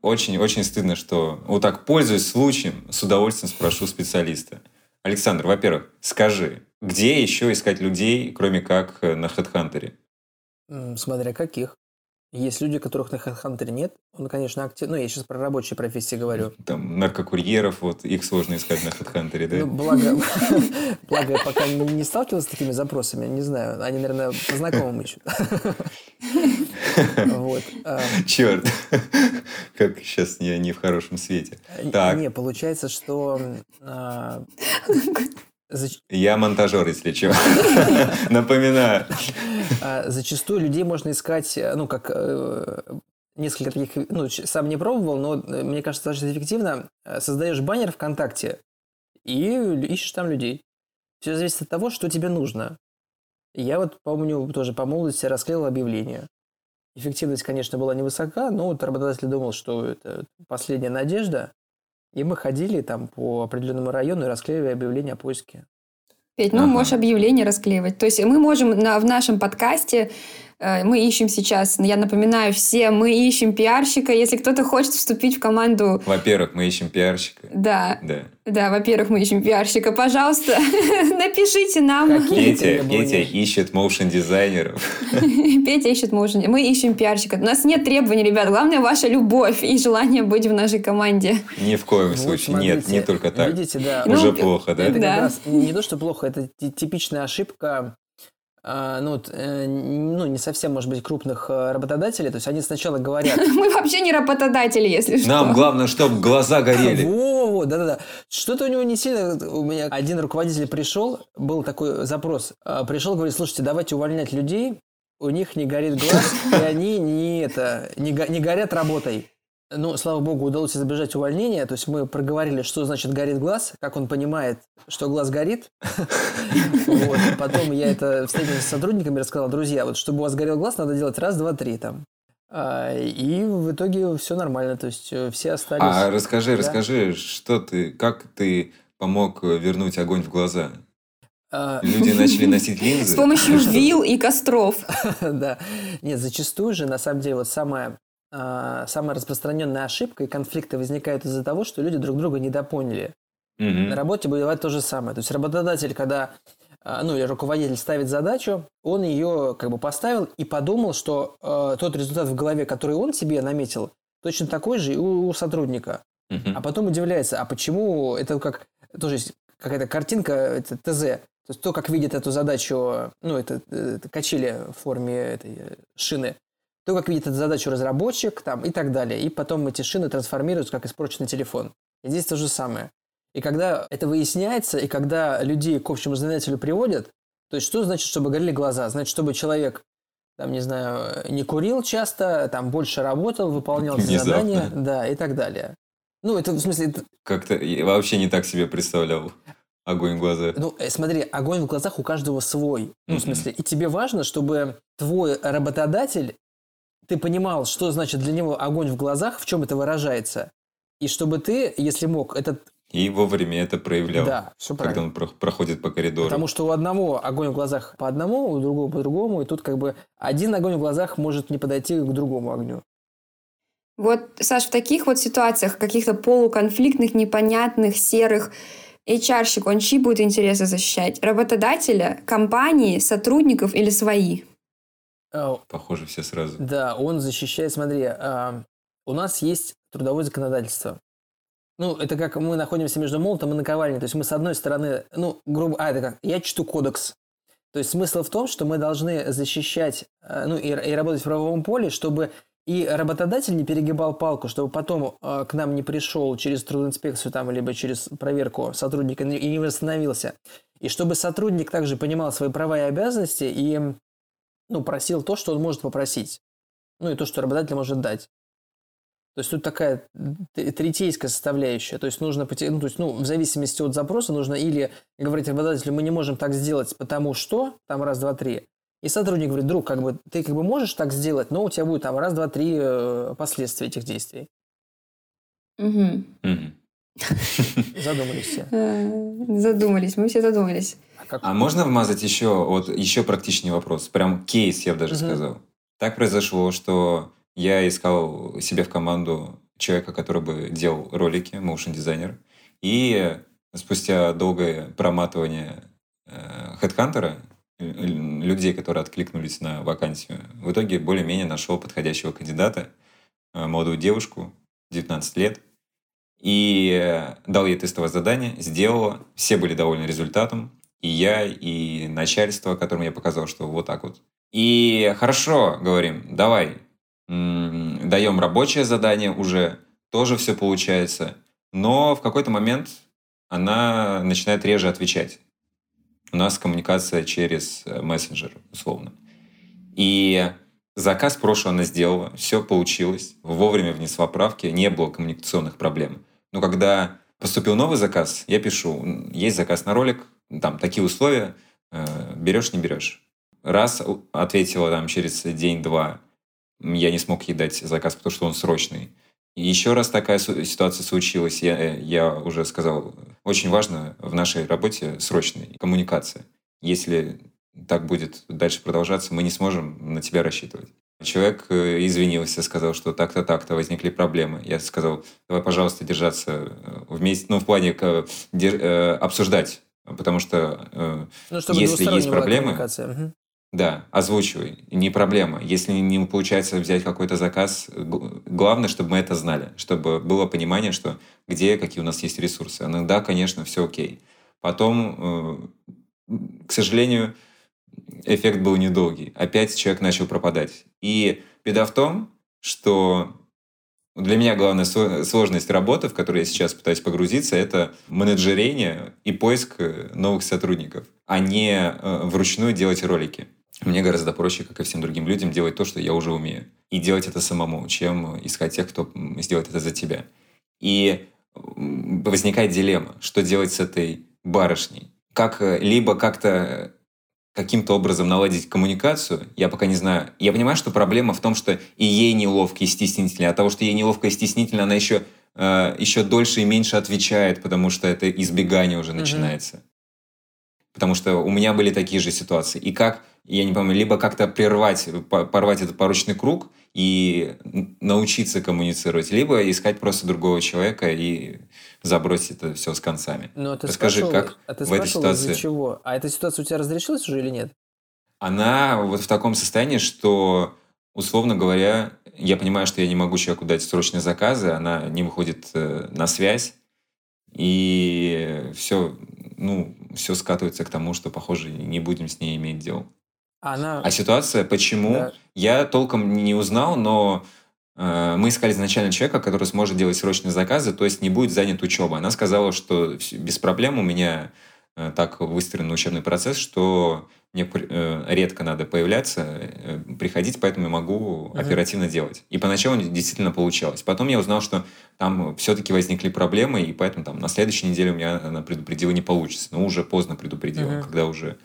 Очень-очень стыдно, что вот так, пользуясь случаем, с удовольствием спрошу специалиста. Александр, во-первых, скажи, где еще искать людей, кроме как на HeadHunter? Смотря каких. Есть люди, которых на HeadHunter нет. Он, конечно, актив... Ну, я сейчас про рабочие профессии говорю. Там наркокурьеров, вот их сложно искать на HeadHunter, да? Ну, благо, благо я пока не, сталкивался с такими запросами, не знаю. Они, наверное, по знакомым ищут. Вот. А. Черт. Как сейчас не, не в хорошем свете. Так. Не, получается, что а, я монтажер, если что. Напоминаю. А, зачастую людей можно искать, э, ну, как э, несколько таких, ну, сам не пробовал, но э, мне кажется, достаточно эффективно. Создаешь баннер ВКонтакте и ищешь там людей. Все зависит от того, что тебе нужно. Я вот помню, тоже по молодости расклеил объявление. Эффективность, конечно, была невысока, но вот работодатель думал, что это последняя надежда. И мы ходили там по определенному району и расклеивали объявления о поиске. Петь, ну, ага. можешь объявление расклеивать. То есть мы можем на, в нашем подкасте мы ищем сейчас, я напоминаю всем, мы ищем пиарщика. Если кто-то хочет вступить в команду... Во-первых, мы ищем пиарщика. Да. Да. Да, во-первых, мы ищем пиарщика. Пожалуйста, напишите нам. Петя, Петя ищет моушен дизайнеров. Петя ищет моушен. Мы ищем пиарщика. У нас нет требований, ребят. Главное ваша любовь и желание быть в нашей команде. Ни в коем вот, случае. Смотрите, нет, не только так. Видите, да. Уже ну, плохо, да? Это да. Раз, не то, что плохо, это типичная ошибка ну, э, ну, не совсем, может быть, крупных э, работодателей. То есть они сначала говорят... Мы вообще не работодатели, если что. Нам главное, чтобы глаза горели. Во-во, да-да-да. Что-то у него не сильно... У меня один руководитель пришел, был такой запрос. А, пришел, говорит, слушайте, давайте увольнять людей, у них не горит глаз, и они не, это, не, не горят работой. Ну, слава богу, удалось избежать увольнения. То есть мы проговорили, что значит горит глаз, как он понимает, что глаз горит. Потом я это встретился с сотрудниками и рассказал, друзья, вот чтобы у вас горел глаз, надо делать раз, два, три там. А, и в итоге все нормально, то есть э, все остались. А расскажи, расскажи, что ты, как ты помог вернуть огонь в глаза? А, Люди начали носить линзы. С помощью вил и костров. Да. Нет, зачастую же, на самом деле, вот самое самая распространенная ошибка и конфликты возникают из-за того, что люди друг друга недопоняли. Угу. На работе бывает то же самое. То есть работодатель, когда а, ну или руководитель ставит задачу, он ее как бы поставил и подумал, что э, тот результат в голове, который он себе наметил, точно такой же и у, у сотрудника. Угу. А потом удивляется, а почему это как тоже есть какая-то картинка, это ТЗ. То есть то, как видит эту задачу, ну, это, это качели в форме этой э, шины, то, как видит эту задачу разработчик там, и так далее. И потом эти шины трансформируются как испорченный телефон. И здесь то же самое. И когда это выясняется, и когда людей к общему знаменателю приводят, то есть что значит, чтобы горели глаза? Значит, чтобы человек, там, не знаю, не курил часто, там, больше работал, выполнял задания, да, и так далее. Ну, это в смысле... Это... Как-то вообще не так себе представлял. Огонь в глазах. Ну, э, смотри, огонь в глазах у каждого свой. Ну, mm-hmm. в смысле, и тебе важно, чтобы твой работодатель ты понимал, что значит для него огонь в глазах, в чем это выражается. И чтобы ты, если мог, этот и вовремя это проявлял. Да, все Когда он проходит по коридору. Потому что у одного огонь в глазах по одному, у другого по другому, и тут как бы один огонь в глазах может не подойти к другому огню. Вот, Саш, в таких вот ситуациях, каких-то полуконфликтных, непонятных, серых, HR-щик, он чьи будет интересы защищать? Работодателя, компании, сотрудников или свои? А, Похоже, все сразу. Да, он защищает, смотри, а, у нас есть трудовое законодательство. Ну, это как мы находимся между молотом и наковальней. То есть мы с одной стороны, ну, грубо, а, это как, я чту кодекс. То есть смысл в том, что мы должны защищать, а, ну, и, и работать в правовом поле, чтобы и работодатель не перегибал палку, чтобы потом э, к нам не пришел через трудинспекцию там, либо через проверку сотрудника и не восстановился. И чтобы сотрудник также понимал свои права и обязанности и ну, просил то, что он может попросить. Ну, и то, что работодатель может дать. То есть тут такая третейская составляющая. То есть нужно, ну, то есть, ну, в зависимости от запроса нужно или говорить работодателю, мы не можем так сделать, потому что, там раз, два, три. И сотрудник говорит, друг, как бы, ты как бы можешь так сделать, но у тебя будет там раз, два, три э, последствия этих действий. Угу. Задумались все. Э, задумались, мы все задумались. Как... А можно вмазать еще, вот еще практичный вопрос, прям кейс, я бы даже Мгм. сказал. Так произошло, что я искал себе в команду человека, который бы делал ролики, motion дизайнер, и спустя долгое проматывание хедхантера, э, людей, которые откликнулись на вакансию, в итоге более-менее нашел подходящего кандидата, э, молодую девушку, 19 лет, и э, дал ей тестовое задание, сделала, все были довольны результатом, и я, и начальство, которому я показал, что вот так вот. И хорошо, говорим, давай, даем рабочее задание уже, тоже все получается, но в какой-то момент она начинает реже отвечать. У нас коммуникация через э, мессенджер, условно. И заказ прошлый она сделала, все получилось, вовремя внесла правки, не было коммуникационных проблем. Но когда поступил новый заказ, я пишу, «М, есть заказ на ролик, там такие условия, э, берешь, не берешь. Раз ответила там через день-два, я не смог ей дать заказ, потому что он срочный. Еще раз такая ситуация случилась, я, э, я уже сказал, очень важно в нашей работе срочная коммуникация. Если так будет дальше продолжаться, мы не сможем на тебя рассчитывать. Человек э, извинился, сказал, что так-то, так-то возникли проблемы. Я сказал, давай, пожалуйста, держаться вместе, ну, в плане обсуждать, потому что э, Ну, если есть проблемы, да, озвучивай, не проблема. Если не получается взять какой-то заказ, главное, чтобы мы это знали, чтобы было понимание, что где, какие у нас есть ресурсы. Иногда, конечно, все окей. Потом, э, к сожалению, эффект был недолгий. Опять человек начал пропадать. И беда в том, что для меня главная сло- сложность работы, в которую я сейчас пытаюсь погрузиться, это менеджерение и поиск э, новых сотрудников, а не э, вручную делать ролики. Мне гораздо проще, как и всем другим людям, делать то, что я уже умею. И делать это самому, чем искать тех, кто сделает это за тебя. И возникает дилемма, что делать с этой барышней. Как э, либо как-то каким-то образом наладить коммуникацию, я пока не знаю. Я понимаю, что проблема в том, что и ей неловко и стеснительно. От того, что ей неловко и стеснительно, она еще, э, еще дольше и меньше отвечает, потому что это избегание уже начинается. Потому что у меня были такие же ситуации. И как, я не помню, либо как-то прервать, по- порвать этот порочный круг и научиться коммуницировать, либо искать просто другого человека и забросить это все с концами. Ну, а ты Расскажи, спрашивал- как а ты в этой ситуации- чего? А эта ситуация у тебя разрешилась уже или нет? она вот в таком состоянии, что, условно говоря, я понимаю, что я не могу человеку дать срочные заказы, она не выходит э, на связь, и все, ну, все скатывается к тому, что, похоже, не будем с ней иметь дел. Она... А ситуация, почему, Да. я толком не узнал, но мы искали изначально человека, который сможет делать срочные заказы, то есть не будет занят учебой. Она сказала, что без проблем у меня э, так выстроен учебный процесс, что мне э, редко надо появляться, э, приходить, поэтому я могу Мгм. оперативно делать. И поначалу действительно получалось. Потом я узнал, что там все-таки возникли проблемы, и поэтому там на следующей неделе у меня она предупредила не получится. Но уже поздно предупредила, Мгм. когда уже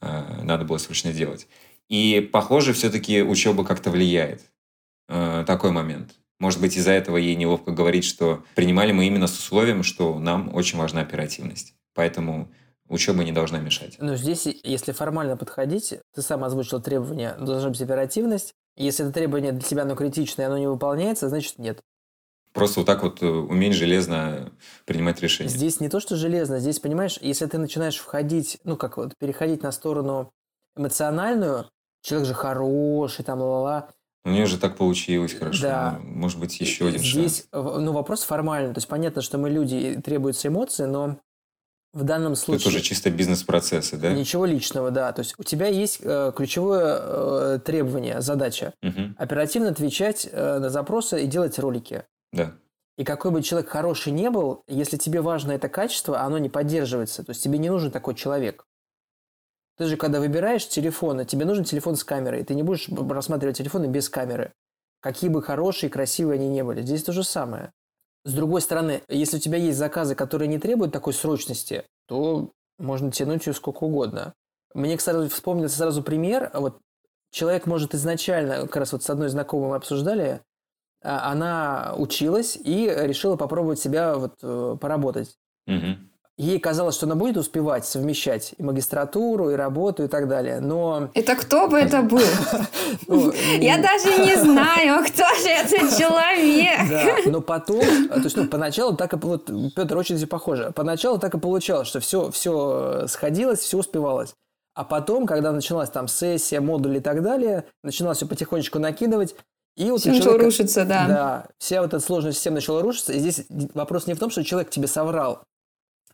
э, надо было срочно делать. И, похоже, все-таки учеба как-то влияет. Э, такой момент. Может быть, из-за этого ей неловко говорить, что принимали мы именно с условием, что нам очень важна оперативность. Поэтому учеба не должна мешать. Ну, здесь, если формально подходить, ты сам озвучил требования, должна быть оперативность. Если это требование для тебя, оно критичное, оно не выполняется, значит нет. Просто вот так вот э, уметь железно принимать решения. Здесь не то, что железно, здесь, понимаешь, если ты начинаешь входить, ну, как вот, переходить на сторону эмоциональную, человек же хороший, там, ла-ла-ла, У нее же так получилось хорошо. Да. Может быть, еще один Здесь, шанс. в- ну, вопрос формальный. То есть понятно, что мы люди, и требуются эмоции, но в данном Это случае... уже чисто бизнес-процессы, да? Ничего личного, да. То есть у тебя есть э, ключевое э, требование, задача. Мгм. Оперативно отвечать э, на запросы и делать ролики. Да. И какой бы человек хороший не был, если тебе важно это качество, оно не поддерживается. То есть тебе не нужен такой человек. Ты же, когда выбираешь телефон, тебе нужен телефон с камерой. Ты не будешь рассматривать телефоны без камеры. Какие бы хорошие, красивые они не были. Здесь то же самое. С другой стороны, если у тебя есть заказы, которые не требуют такой срочности, то можно тянуть ее сколько угодно. Мне, кстати, вспомнился сразу пример. Вот человек может изначально, как раз вот с одной знакомой мы обсуждали, а, она училась и решила попробовать себя вот э, поработать. Мгм. Ей казалось, что она будет успевать совмещать и магистратуру, и работу, и так далее. Но... Это кто бы это был? Ну, Я даже не знаю, кто же этот человек. Но потом, то есть, ну, поначалу так и... Вот, Петр, очень похоже. Поначалу так и получалось, что все, все сходилось, все успевалось. А потом, когда началась там сессия, модуль и так далее, началось все потихонечку накидывать, и вот все начало рушиться, да. Да, вся вот эта сложная система начала рушиться. И здесь вопрос не в том, что человек тебе соврал,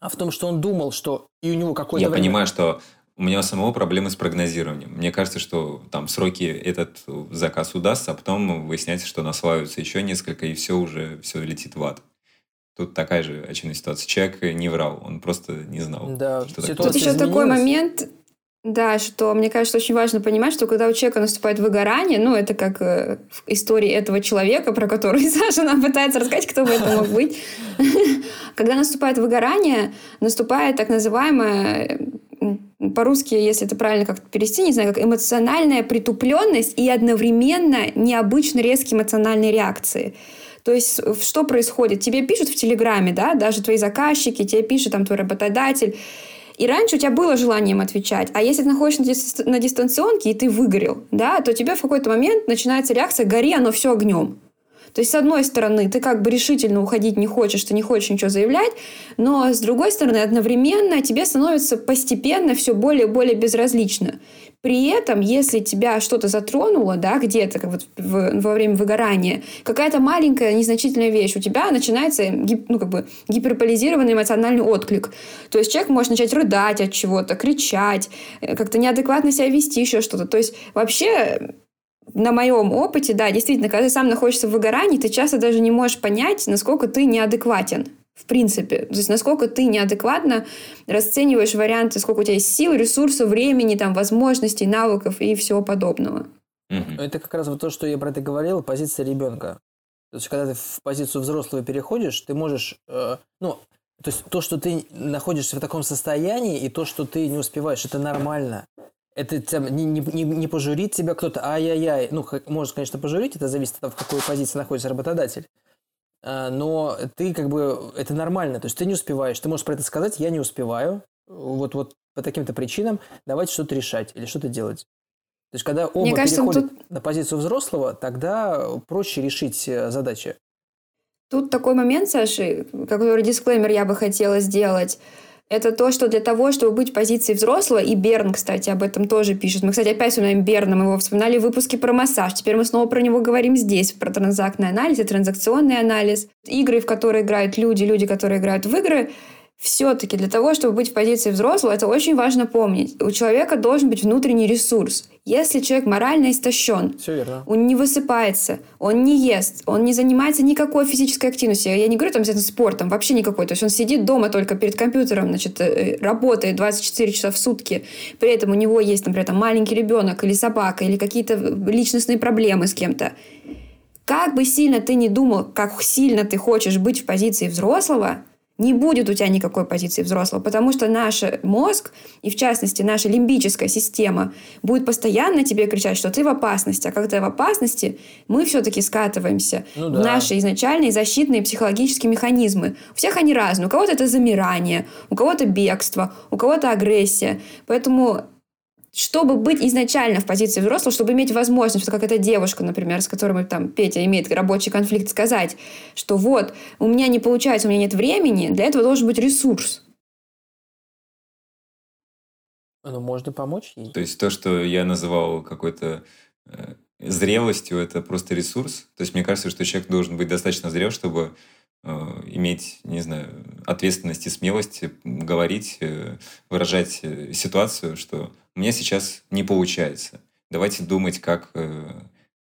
а в том, что он думал, что и у него какой-то... Я время... понимаю, что у меня самого проблемы с прогнозированием. Мне кажется, что там сроки этот заказ удастся, а потом выясняется, что наслаиваются еще несколько, и все уже, все летит в ад. Тут такая же очевидная ситуация. Человек не врал, он просто не знал. Да, что Тут еще изменилась. такой момент, да, что мне кажется, очень важно понимать, что когда у человека наступает выгорание, ну, это как э, истории этого человека, про который Саша нам пытается рассказать, кто бы это мог быть. Когда наступает выгорание, наступает так называемое по-русски, если это правильно как-то перевести, не знаю, как эмоциональная притупленность и одновременно необычно резкие эмоциональные реакции. То есть что происходит? Тебе пишут в Телеграме, да, даже твои заказчики, тебе пишет там твой работодатель, и раньше у тебя было желание им отвечать. А если ты находишься на, дист... на дистанционке, и ты выгорел, да, то тебя в какой-то момент начинается реакция «гори, оно все огнем». То есть, с одной стороны, ты как бы решительно уходить не хочешь, ты не хочешь ничего заявлять, но с другой стороны, одновременно тебе становится постепенно все более и более безразлично. При этом, если тебя что-то затронуло, да, где-то как вот в, во время выгорания, какая-то маленькая незначительная вещь, у тебя начинается гип, ну, как бы гиперполизированный эмоциональный отклик. То есть человек может начать рыдать от чего-то, кричать, э, как-то неадекватно себя вести, еще что-то. То есть вообще на моем опыте, да, действительно, когда ты сам находишься в выгорании, ты часто даже не можешь понять, насколько ты неадекватен в принципе. То есть насколько ты неадекватно расцениваешь варианты, сколько у тебя есть сил, ресурсов, времени, там, возможностей, навыков и всего подобного. Угу. Это как раз вот то, что я про это говорил, позиция ребенка. То есть, когда ты в позицию взрослого переходишь, ты можешь, э, ну, то есть то, что ты находишься в таком состоянии, и то, что ты не успеваешь, это нормально. Это там, не, не, не, не пожурит тебя кто-то, ай-яй-яй. Ну, может, конечно, пожурить, это зависит от того, в какой позиции находится работодатель. А, но ты как бы, это нормально, то есть ты не успеваешь, ты можешь про это сказать, я не успеваю, вот, вот по таким-то причинам, давайте что-то решать или что-то делать. То есть, когда оба Мне кажется, переходят тут... на позицию взрослого, тогда проще решить э, задачи. Тут такой момент, Саша, который дисклеймер я бы хотела сделать – это то, что для того, чтобы быть в позиции взрослого, и Берн, кстати, об этом тоже пишет. Мы, кстати, опять вспоминаем Берна, мы его вспоминали в выпуске про массаж. Теперь мы снова про него говорим здесь, про транзактный анализ и транзакционный анализ. Игры, в которые играют люди, люди, которые играют в игры, все-таки для того, чтобы быть в позиции взрослого, это очень важно помнить. У человека должен быть внутренний ресурс. Если человек морально истощен, он не высыпается, он не ест, он не занимается никакой физической активностью. Я не говорю там обязательно спортом, вообще никакой. То есть он сидит дома только перед компьютером, значит, э, работает 24 часа в сутки. При этом у него есть, например, там, маленький ребенок или собака, или какие-то личностные проблемы с кем-то. Как бы сильно ты не думал, как сильно ты хочешь быть в позиции взрослого, не будет у тебя никакой позиции взрослого, потому что наш мозг, и в частности наша лимбическая система, будет постоянно тебе кричать, что ты в опасности. А когда в опасности, мы все-таки скатываемся ну, да. в наши изначальные защитные психологические механизмы. У всех они разные. У кого-то это замирание, у кого-то бегство, у кого-то агрессия. Поэтому чтобы быть изначально в позиции взрослого, чтобы иметь возможность, что как эта девушка, например, с которой там Петя имеет рабочий конфликт, сказать, что вот, у меня не получается, у меня нет времени, для этого должен быть ресурс. Ну, можно помочь ей. То есть то, что я называл какой-то э, зрелостью, это просто ресурс. То есть мне кажется, что человек должен быть достаточно зрел, чтобы э, иметь, не знаю, ответственность и смелость говорить, э, выражать э, ситуацию, что у меня сейчас не получается. Давайте думать, как, э,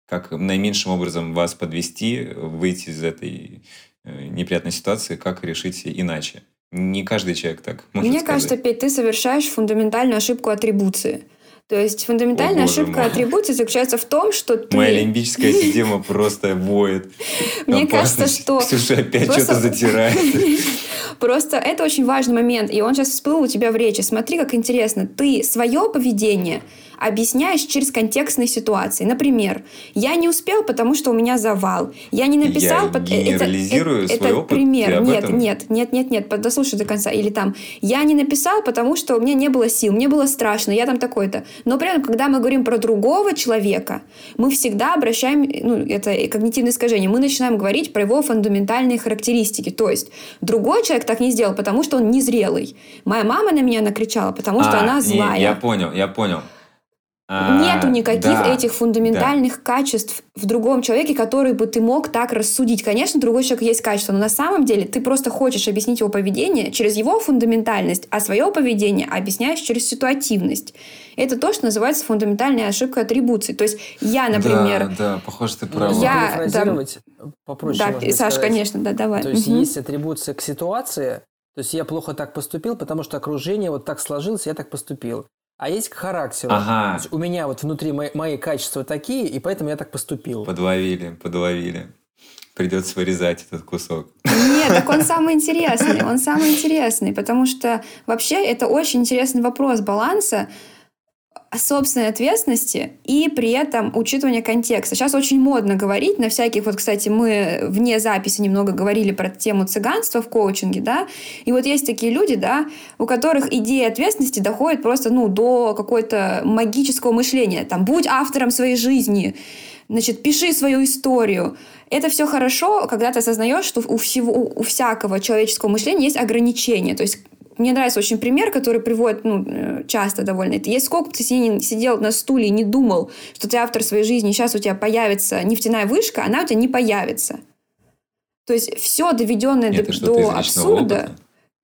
как наименьшим образом вас подвести, выйти из этой э, неприятной ситуации, как решить иначе. Не каждый человек так может Мне сказать. кажется, Петь, ты совершаешь фундаментальную ошибку атрибуции. То есть фундаментальная О, ошибка мой. атрибуции заключается в том, что ты... Моя лимбическая система просто воет. Мне кажется, что Ксюша опять что-то затирает. Просто это очень важный момент, и он сейчас всплыл у тебя в речи. Смотри, как интересно. Ты свое поведение объясняешь через контекстные ситуации. Например, я не успел, потому что у меня завал. Я не написал... Я пот- генерализирую это, свой это опыт, пример. Нет, этом? нет, нет, нет, нет, под- дослушай до конца. Или там, я не написал, потому что у меня не было сил, мне было страшно, я там такой-то. Но при этом, когда мы говорим про другого человека, мы всегда обращаем, ну, это когнитивное искажение, мы начинаем говорить про его фундаментальные характеристики. То есть, другой человек так не сделал, потому что он незрелый. Моя мама на меня накричала, потому что А, она не, злая. Я понял, я понял. А, Нету никаких да, этих фундаментальных качеств в другом человеке, которые бы ты мог так рассудить. Конечно, другой человек есть качество, но на самом деле ты просто хочешь объяснить его поведение через его фундаментальность, а свое поведение объясняешь через ситуативность. Это то, что называется фундаментальной ошибкой атрибуции. То есть я, Да, например... Да, похоже, ты права. Я- перефразировать, попроще да, можно Саш, сказать. конечно, да, давай. То есть Мгм. есть атрибуция к ситуации, то есть я плохо так поступил, потому что окружение вот так сложилось, я так поступил. А есть к характеру. Ага. То есть у меня вот внутри мои, мои качества такие, и поэтому я так поступил. Подловили, подловили. Придется вырезать этот кусок. Нет, так он самый интересный. Он самый интересный, потому что вообще это очень интересный вопрос баланса собственной ответственности и при этом учитывания контекста. Сейчас очень модно говорить на всяких, вот, кстати, мы вне записи немного говорили про тему цыганства в коучинге, да, и вот есть такие люди, да, у которых идея ответственности доходит просто, ну, до какой-то магического мышления, там, будь автором своей жизни, значит, пиши свою историю. Это все хорошо, когда ты осознаешь, что у всего, у всякого человеческого мышления есть ограничения. То есть мне нравится очень пример, который приводит ну, э, часто довольно. Это есть сколько бы ты си- сидел на стуле и не думал, что ты автор своей жизни, и сейчас у тебя появится нефтяная вышка, она у тебя не появится. То есть все доведенное Это до, до абсурда, опыта?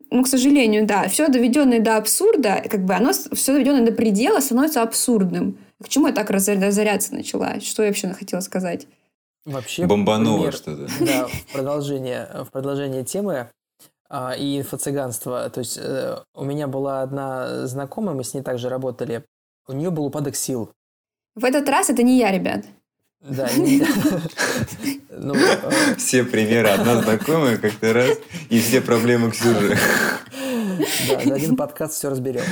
ну, к сожалению, да, все доведенное до абсурда, как бы оно, все доведенное до предела становится абсурдным. К чему я так разор- разоряться начала? Что я вообще хотела сказать? Вообще, Бомбануло что-то. Да, в продолжение, в продолжение темы и инфо-цыганства. То есть э, у меня была одна знакомая, мы с ней также работали. У нее был упадок сил. В этот раз это не я, ребят. Да. не- Ну, э, Все примеры одна знакомая как-то раз, и все проблемы Ксюши. да, за один подкаст все разберем.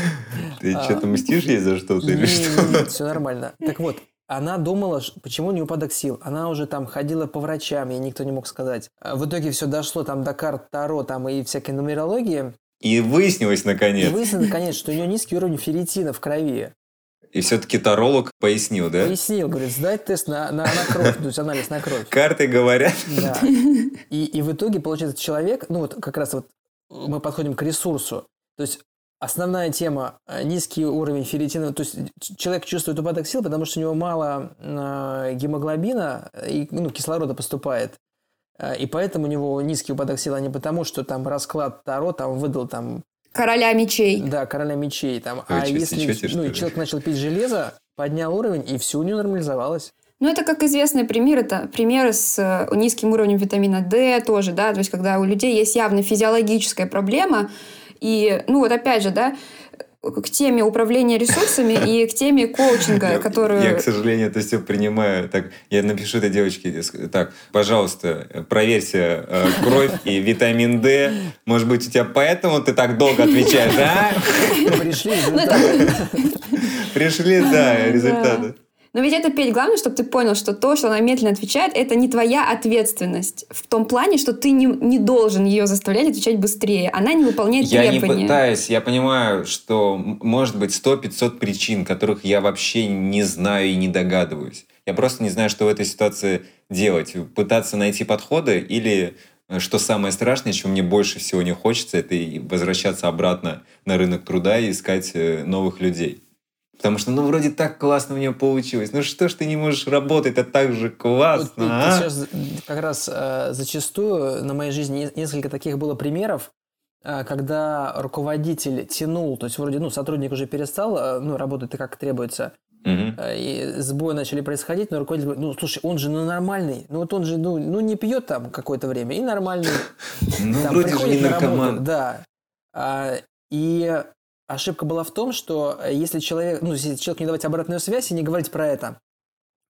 Ты А. что-то мстишь ей за что-то или что? Нет, все нормально. Так вот, она думала, почему не упадок сил. Она уже там ходила по врачам, ей никто не мог сказать. А В итоге все дошло там до карт Таро там и всякой нумерологии. И выяснилось И наконец. выяснилось, наконец, что у нее низкий уровень ферритина в крови. И все-таки таролог пояснил, да? Пояснил, говорит, сдай тест на, на, на кровь, то есть анализ на кровь. Карты говорят. Да. И, и в итоге, получается, человек, ну вот как раз вот мы подходим к ресурсу. То есть основная тема э, низкий уровень ферритина. То есть человек чувствует упадок сил, потому что у него мало э, гемоглобина и ну, кислорода поступает. Э, И поэтому у него низкий упадок сил, а не потому, что там расклад Таро там выдал там, Короля мечей. да, короля мечей. Там, Вы а чё, если ну, и человек начал пить железо, поднял уровень, и все у него нормализовалось. Ну, это как известный пример, это примеры с э, низким уровнем витамина D тоже, да, то есть когда у людей есть явно физиологическая проблема, и, ну, вот опять же, да, к теме управления ресурсами и к теме коучинга, Я- которую... Я, к сожалению, это все принимаю. Так, я напишу этой девочке, ск- так, пожалуйста, э, проверьте э, кровь и витамин D. Может быть, у тебя поэтому ты так долго отвечаешь, а? Пришли результаты. Пришли, да, результаты. Но ведь это, Петь, главное, чтобы ты понял, что то, что она медленно отвечает, это не твоя ответственность. В том плане, что ты не, не должен ее заставлять отвечать быстрее. Она не выполняет Я не требования. пытаюсь, я понимаю, что может быть 100-500 причин, которых я вообще не знаю и не догадываюсь. Я просто не знаю, что в этой ситуации делать. Пытаться найти подходы или, э, что самое страшное, чего мне больше всего не хочется, это возвращаться обратно на рынок труда и искать э, новых людей. Потому что, ну, вроде так классно у нее получилось. Ну, что ж ты не можешь работать, это так же Вот классно, ты а? сейчас как раз э, зачастую на моей жизни не- несколько таких было примеров, э, когда руководитель тянул, то есть вроде, ну, сотрудник уже перестал, э, ну, работать как требуется, э, и сбои начали происходить, но руководитель говорит, ну, слушай, он же ну, нормальный, ну, вот он же, ну, ну не пьет там какое-то время, и нормальный. Ну, вроде же не наркоман. Да. А, и ошибка была в том, что э, если человек, ну, если человек не давать обратную связь и не говорить про это,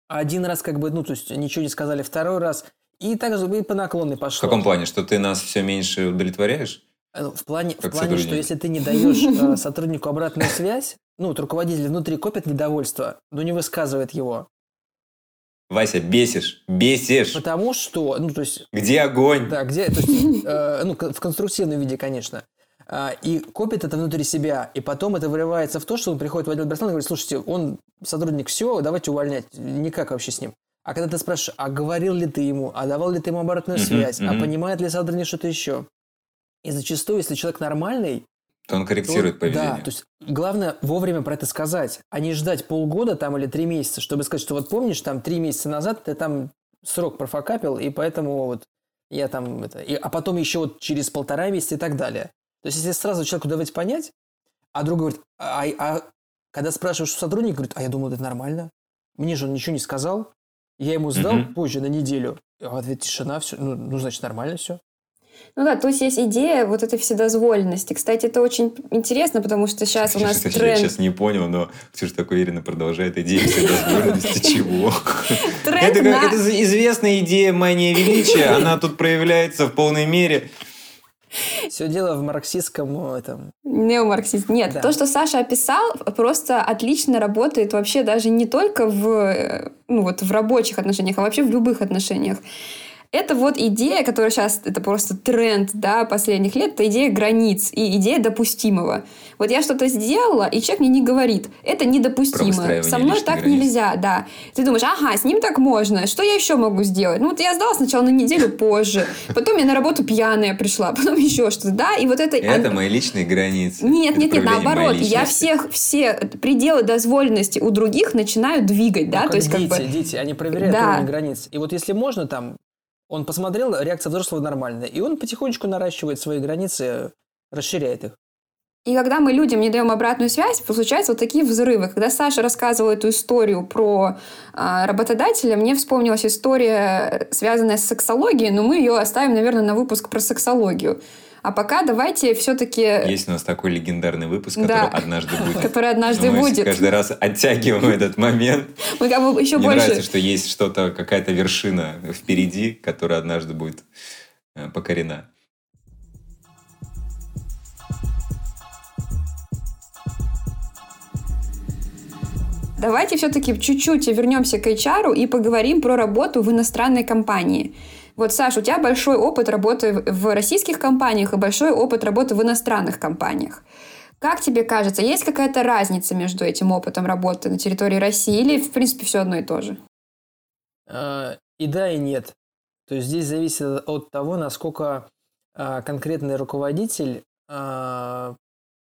один раз как бы, ну, то есть ничего не сказали, второй раз, и так же и по наклонной В пошло. каком плане? Что ты нас все меньше удовлетворяешь? Э, ну, В плане, в плане что если ты не даешь э, сотруднику обратную связь, ну, вот руководитель внутри копит недовольство, но не высказывает его. Вася, бесишь, бесишь. Потому что, ну, то есть, Где огонь? да, где, то есть, э, ну, в конструктивном виде, конечно. А, И копит это внутри себя, и потом это выливается в то, что он приходит в отдел персонала и говорит, слушайте, он сотрудник, все, давайте увольнять, никак вообще с ним. А когда ты спрашиваешь, а говорил ли ты ему, а давал ли ты ему обратную связь, а понимает ли сотрудник что-то еще? И зачастую, если человек нормальный, То он то- корректирует поведение. Да, то есть главное вовремя про это сказать, а не ждать полгода там или три месяца, чтобы сказать, что вот помнишь, там три месяца назад ты там срок профокапил, и поэтому вот я там это... и- а потом еще вот через полтора месяца и так далее. То есть если сразу человеку давать понять, а друг говорит, а, а когда спрашиваешь у сотрудника, говорит, а я думал, это нормально. Мне же он ничего не сказал. Я ему сдал Мгм. позже на неделю. А в ответ тишина, все. Ну, ну, значит, нормально все. Ну да, то есть есть идея вот этой вседозволенности. Кстати, это очень интересно, потому что сейчас у нас Я тренд, сейчас не понял, но Ксюша так уверенно продолжает идею вседозволенности. Чего? это известная идея мания величия, она тут проявляется в полной мере. Все дело в марксистском этом. Неомарксист. Нет, Да. то, что Саша описал, просто отлично работает вообще даже не только в, э, ну, вот в рабочих отношениях, а вообще в любых отношениях. Это вот идея, которая сейчас, это просто тренд да, последних лет, это идея границ и идея допустимого. Вот я что-то сделала, и человек мне не говорит, это недопустимо. Со мной так границ. нельзя, да. Ты думаешь, ага, с ним так можно, что я еще могу сделать? Ну вот я сдала сначала на неделю позже, потом я на работу пьяная пришла, потом еще что-то, да, и вот это... Это мои личные границы. Нет, Это нет, нет, наоборот. Я всех, все пределы дозволенности у других начинаю двигать, да, Ну, то есть как дети, бы... дети, они проверяют Да. уровень границ. И вот если можно там, он посмотрел, реакция взрослого нормальная, и он потихонечку наращивает свои границы, расширяет их. И когда мы людям не даем обратную связь, случаются вот такие взрывы. Когда Саша рассказывала эту историю про а, работодателя, мне вспомнилась история, связанная с сексологией, но мы ее оставим, наверное, на выпуск про сексологию. А пока давайте все-таки... Есть у нас такой легендарный выпуск, который Да. однажды будет. Который однажды мы будет. каждый раз оттягиваем этот момент. Мы как бы еще Мне больше... нравится, что есть что-то, какая-то вершина впереди, которая однажды будет э, покорена. Давайте все-таки чуть-чуть вернемся к HR и поговорим про работу в иностранной компании. Вот, Саш, у тебя большой опыт работы в- российских компаниях и большой опыт работы в иностранных компаниях. Как тебе кажется, есть какая-то разница между этим опытом работы на территории России или, в принципе, все одно и то же? Э, И да, и нет. То есть здесь зависит от того, насколько а, конкретный руководитель, а,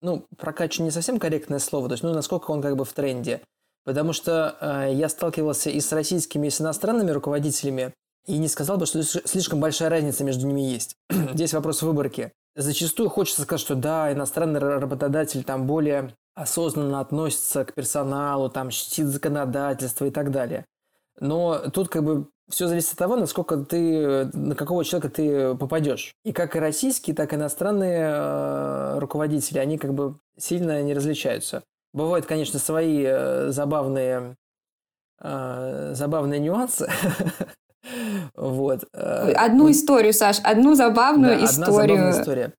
ну, прокачан не совсем корректное слово, то есть, ну, насколько он как бы в тренде. Потому что а, я сталкивался и с российскими, и с иностранными руководителями, и не сказал бы, что сли- слишком большая разница между ними есть. Здесь вопрос выборки. Зачастую хочется сказать, что да, иностранный ра- работодатель там более осознанно относится к персоналу, там чтит законодательство и так далее. Но тут как бы все зависит от того, насколько ты, на какого человека ты попадешь. И как и российские, так и иностранные э, руководители, они как бы сильно не различаются. Бывают, конечно, свои э, забавные, э, забавные нюансы. Вот. э, Одну историю, Саш, одну забавную да, одна историю. забавная история.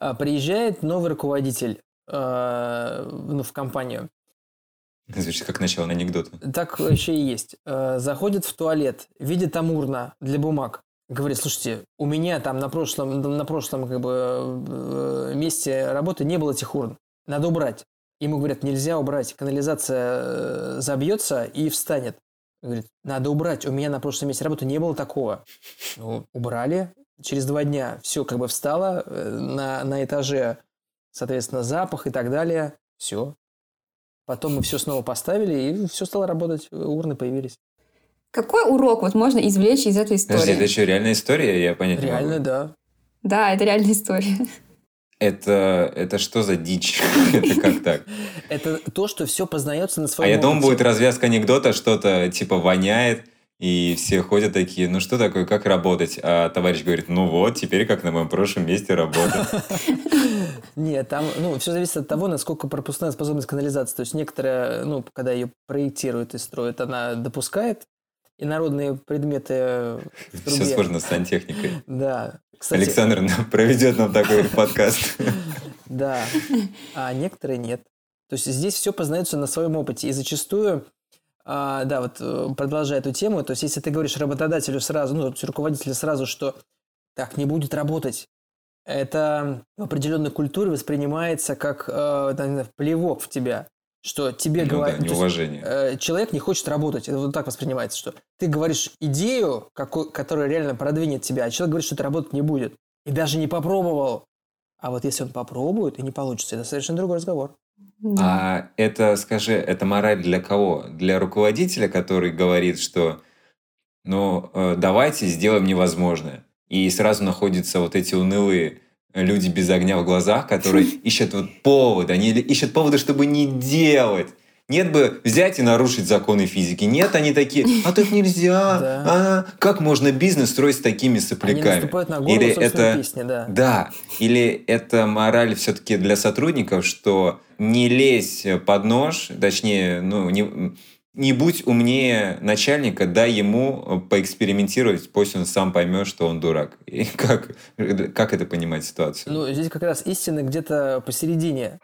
А, Приезжает новый руководитель э, ну, в компанию. Звучит как начало анекдота. Так еще и есть. Э, Заходит в туалет, видит там урна для бумаг. Говорит, слушайте, у меня там на прошлом, на прошлом как бы э, месте работы не было этих урн. Надо убрать. Ему говорят, нельзя убрать, канализация забьется и встанет. Говорит, надо убрать, у меня на прошлом месте работы не было такого. Ну, убрали. Через два дня все как бы встало э, на, на этаже, соответственно, запах и так далее. Все, Потом мы все снова поставили, и все стало работать, урны появились. Какой урок вот можно извлечь из этой истории? Подожди, это что, реальная история? Я понять не Реально, могу. да. Да, это реальная история. Это, это что за дичь? это как так? Это то, что все познается на А своем я думал, будет развязка анекдота, что-то типа воняет, и все ходят такие, ну что такое, как работать? А товарищ говорит, ну вот, теперь как на моем прошлом месте работать. Нет, там, ну, все зависит от того, насколько пропускная способность канализации. То есть некоторые, ну, когда ее проектируют и строят, она допускает инородные предметы. Все сложно с сантехникой. Да. Кстати, Александр проведет нам такой подкаст. Да, а некоторые нет. То есть здесь все познается на своем опыте. И зачастую, а, да, вот э, продолжая эту тему, то есть если ты говоришь работодателю сразу, ну, руководителю сразу, что так не будет работать, это в определенной культуре воспринимается как э, плевок в тебя, что тебе Ну да, говорят... есть, неуважение. э, человек не хочет работать. Это вот так воспринимается, что ты говоришь идею, какой, которая реально продвинет тебя, а человек говорит, что это работать не будет. И даже не попробовал. А вот если он попробует и не получится, это совершенно другой разговор. Да. А это, скажи, это мораль для кого? Для руководителя, который говорит, что ну, э, давайте сделаем невозможное. И сразу находятся вот эти унылые люди без огня в глазах, которые ищут вот повод, они ищут поводы, чтобы не делать. Нет бы взять и нарушить законы физики. Нет, они такие, а так нельзя. Да. А, как можно бизнес строить с такими Они сопляками? наступают на горло Или это песни, да. да, или это мораль все-таки для сотрудников, что не лезь под нож, точнее, ну, не, не будь умнее начальника, дай ему поэкспериментировать, пусть он сам поймет, что он дурак. И как, как это понимать ситуацию? Ну, здесь как раз истина где-то посередине.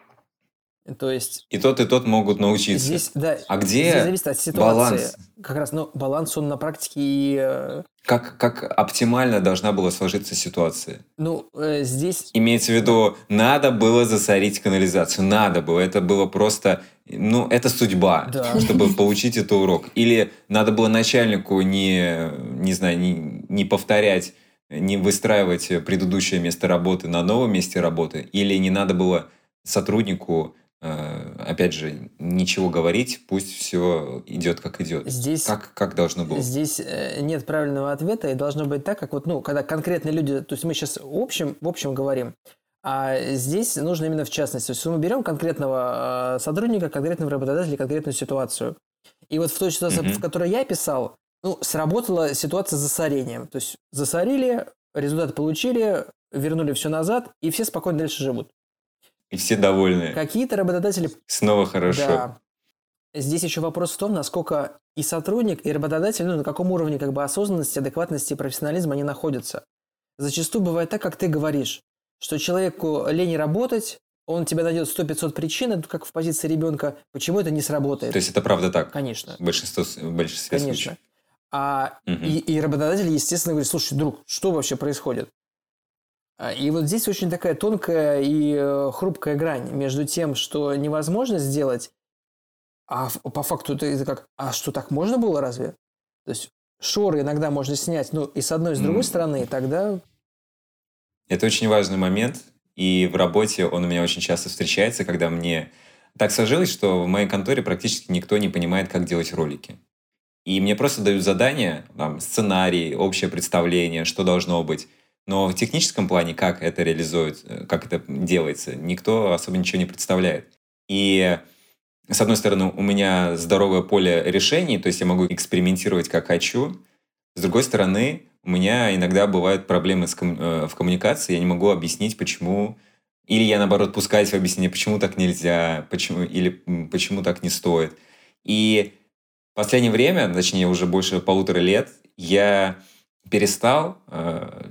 То есть и тот, и тот могут научиться. здесь, да, а где здесь зависит от ситуации. баланс? Как раз, ну, баланс, он на практике и... э, Как, как оптимально должна была сложиться ситуация? Ну, э, здесь... Имеется в виду, надо было засорить канализацию. Надо было. Это было просто... Ну, это судьба, Да. чтобы получить этот урок. Или надо было начальнику не, не знаю, не, не повторять, не выстраивать предыдущее место работы на новом месте работы. Или не надо было сотруднику, опять же, ничего говорить, пусть все идет как идет. Здесь... Как, как должно было? Здесь э, нет правильного ответа, и должно быть так, как вот, ну, когда конкретные люди, то есть мы сейчас в общем, в общем говорим, а здесь нужно именно в частности. То есть мы берем конкретного э, сотрудника, конкретного работодателя, конкретную ситуацию. И вот в той ситуации, Мгм. в которой я писал, ну, сработала ситуация с засорением. То есть засорили, результат получили, вернули все назад, и все спокойно дальше живут. И все довольны. Какие-то работодатели Снова хорошо. да. Здесь еще вопрос в том, насколько и сотрудник, и работодатель, ну, на каком уровне как бы осознанности, адекватности и профессионализма они находятся. Зачастую бывает так, как ты говоришь, что человеку лень работать, он тебе найдет 100-500 причин, это как в позиции ребенка, почему это не сработает. То есть это правда так? Конечно, В большинстве, в большинстве конечно. случаев. А, Мгм. и, и работодатель, естественно, говорит, слушай, друг, что вообще происходит? А, И вот здесь очень такая тонкая и э, хрупкая грань между тем, что невозможно сделать, а по факту это, как, а что так можно было разве? То есть шоры иногда можно снять, ну и с одной, и с другой М. стороны, тогда Это очень важный момент, и в работе он у меня очень часто встречается, когда мне так сложилось, что в моей конторе практически никто не понимает, как делать ролики. И мне просто дают задания, там, сценарий, общее представление, что должно быть. Но в техническом плане, как это реализует, э, как это делается, никто особо ничего не представляет. И с одной стороны, у меня здоровое поле решений, то есть я могу экспериментировать как хочу. С другой стороны, у меня иногда бывают проблемы с ком- э, в коммуникации, я не могу объяснить, почему. Или я, наоборот, пускаюсь в объяснение, почему так нельзя, почему, или почему так не стоит. И в последнее время, точнее, уже больше полутора лет, я перестал э,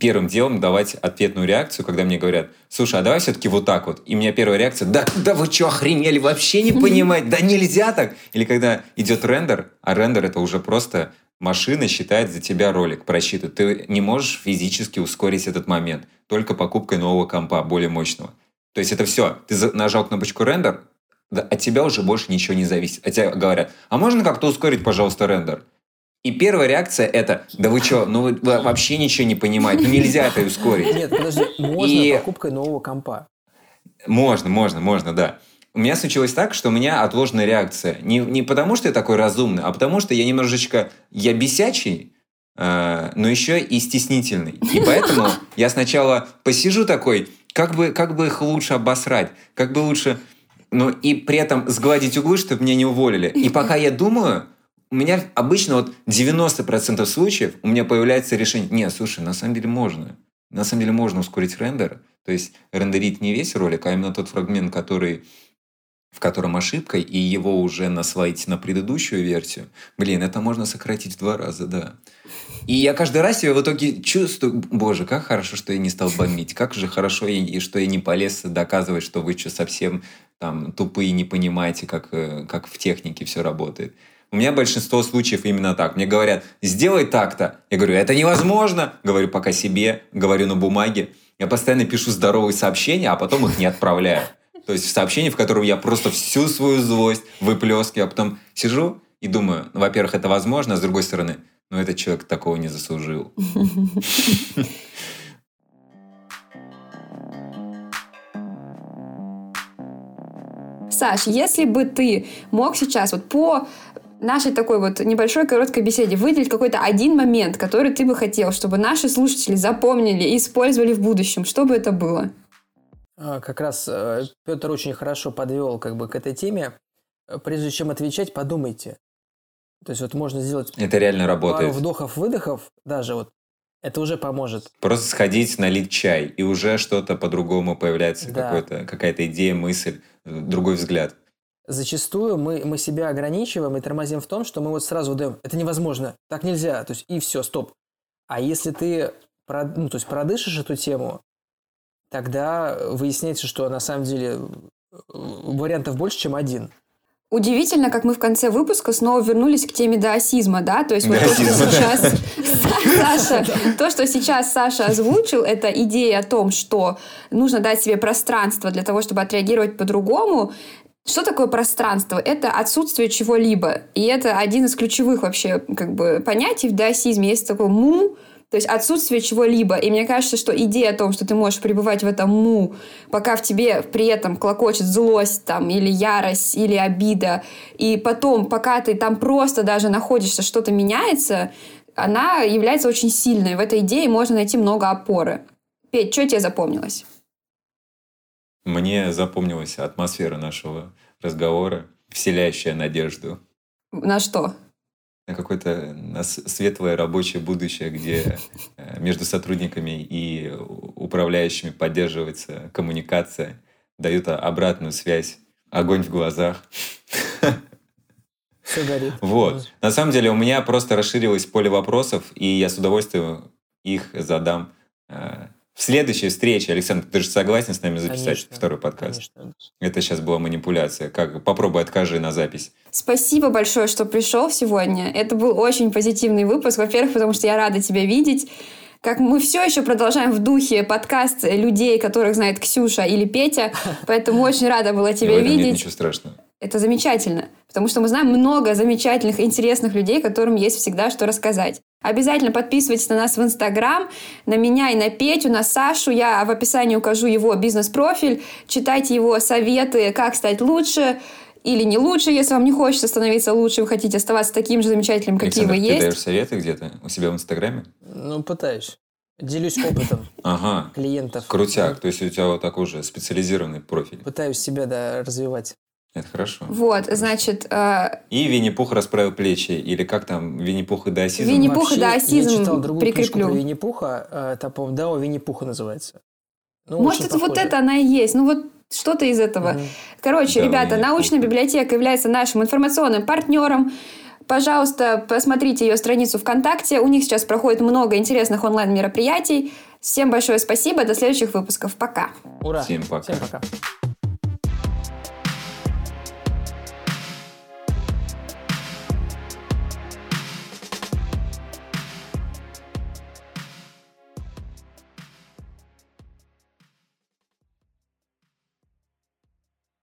первым делом давать ответную реакцию, когда мне говорят, слушай, а давай все-таки вот так вот. И у меня первая реакция, да, да вы что, охренели, вообще не понимаете, да нельзя так. Или когда идет рендер, а рендер это уже просто машина считает за тебя ролик, просчитывает. Ты не можешь физически ускорить этот момент, только покупкой нового компа, более мощного. То есть это все. Ты нажал кнопочку рендер, да, от тебя уже больше ничего не зависит. От тебя говорят, а можно как-то ускорить, пожалуйста, рендер? И первая реакция это, да вы что, ну вы вообще ничего не понимаете, ну нельзя это ускорить. нет, подожди, можно И- покупкой нового компа. Можно, можно, можно, да. У меня случилось так, что у меня отложенная реакция. Не, не потому, что я такой разумный, а потому, что я немножечко, я бесячий, э, но еще и стеснительный. И поэтому я сначала посижу такой, как бы, как бы их лучше обосрать, как бы лучше... Ну, и при этом сгладить углы, чтобы меня не уволили. И пока я думаю, у меня обычно вот 90% случаев у меня появляется решение, не, слушай, на самом деле можно. на самом деле можно ускорить рендер, то есть рендерить не весь ролик, а именно тот фрагмент, который в котором ошибка, и его уже наслоить на предыдущую версию, блин, это можно сократить в два раза, да. И я каждый раз себя в итоге чувствую, боже, как хорошо, что я не стал бомбить, как же хорошо, и что я не полез доказывать, что вы что, совсем там тупые, не понимаете, как, э, как в технике все работает. У меня большинство случаев именно так. Мне говорят, сделай так-то. Я говорю, это невозможно. Говорю пока себе, говорю на бумаге. Я постоянно пишу здоровые сообщения, а потом их не отправляю. То есть сообщение, в котором я просто всю свою злость выплескиваю, а потом сижу и думаю, ну, во-первых, это возможно, а с другой стороны, ну, этот человек такого не заслужил. Саш, если бы ты мог сейчас вот по нашей такой вот небольшой короткой беседе выделить какой-то один момент, который ты бы хотел, чтобы наши слушатели запомнили и использовали в будущем, что бы это было? А, как раз э, Петр очень хорошо подвел как бы к этой теме. Э, прежде чем отвечать, подумайте. То есть вот можно сделать это реально работает. пару вдохов-выдохов, даже вот это уже поможет. Просто сходить, налить чай, и уже что-то по-другому появляется, да. какая-то идея, мысль, другой взгляд. Зачастую мы, мы себя ограничиваем и тормозим в том, что мы вот сразу даем, это невозможно, так нельзя, то есть и все, стоп. А если ты ну, то есть продышишь эту тему, тогда выясняется, что на самом деле э, вариантов больше, чем один. Удивительно, как мы в конце выпуска снова вернулись к теме даосизма, да? То есть вот то, что сейчас Саша, то, что сейчас Саша озвучил, это идея о том, что нужно дать себе пространство для того, чтобы отреагировать по-другому. Что такое пространство? Это отсутствие чего-либо. И это один из ключевых вообще как бы понятий в даосизме. Есть такой му, то есть отсутствие чего-либо. И мне кажется, что идея о том, что ты можешь пребывать в этом му, пока в тебе при этом клокочет злость там, или ярость, или обида, и потом, пока ты там просто даже находишься, что-то меняется, она является очень сильной. В этой идее можно найти много опоры. Петь, что тебе запомнилось? Мне запомнилась атмосфера нашего разговора, вселяющая надежду. На что? на какое-то на светлое рабочее будущее, где э, между сотрудниками и управляющими поддерживается коммуникация, дают обратную связь, огонь в глазах. Все горит. Вот. На самом деле у меня просто расширилось поле вопросов, и я с удовольствием их задам э, в следующей встрече, Александр, ты же согласен с нами записать конечно, второй подкаст? Конечно. Это сейчас была манипуляция. Как? Попробуй откажи на запись. Спасибо большое, что пришел сегодня. Это был очень позитивный выпуск. Во-первых, потому что я рада тебя видеть. Как мы все еще продолжаем в духе подкаст людей, которых знает Ксюша или Петя. Поэтому очень рада была тебя видеть. Нет ничего страшного. Это замечательно, потому что мы знаем много замечательных, интересных людей, которым есть всегда что рассказать. Обязательно подписывайтесь на нас в Инстаграм, на меня и на Петю, на Сашу. Я в описании укажу его бизнес-профиль. Читайте его советы, как стать лучше или не лучше, если вам не хочется становиться лучше, вы хотите оставаться таким же замечательным, каким вы есть. ты даешь советы где-то у себя в Инстаграме? Ну, пытаюсь. Делюсь опытом ага. клиентов. Крутяк, то есть у тебя вот такой же специализированный профиль. Пытаюсь себя, да, развивать. Это хорошо. Вот, значит... Э... И Винни-Пух расправил плечи. Или как там, Винни-Пух и даосизм? Винни-Пух и даосизм Я читал другую прикреплю. книжку про Винни-Пуха. Э, это, по-моему, Дао Винни-Пуха называется. Ну, Может, это вот это она и есть. Ну, вот что-то из этого. Mm-hmm. Короче, да, ребята, научная библиотека является нашим информационным партнером. Пожалуйста, посмотрите ее страницу ВКонтакте. У них сейчас проходит много интересных онлайн-мероприятий. Всем большое спасибо. До следующих выпусков. Пока. Ура. Всем пока. Всем пока.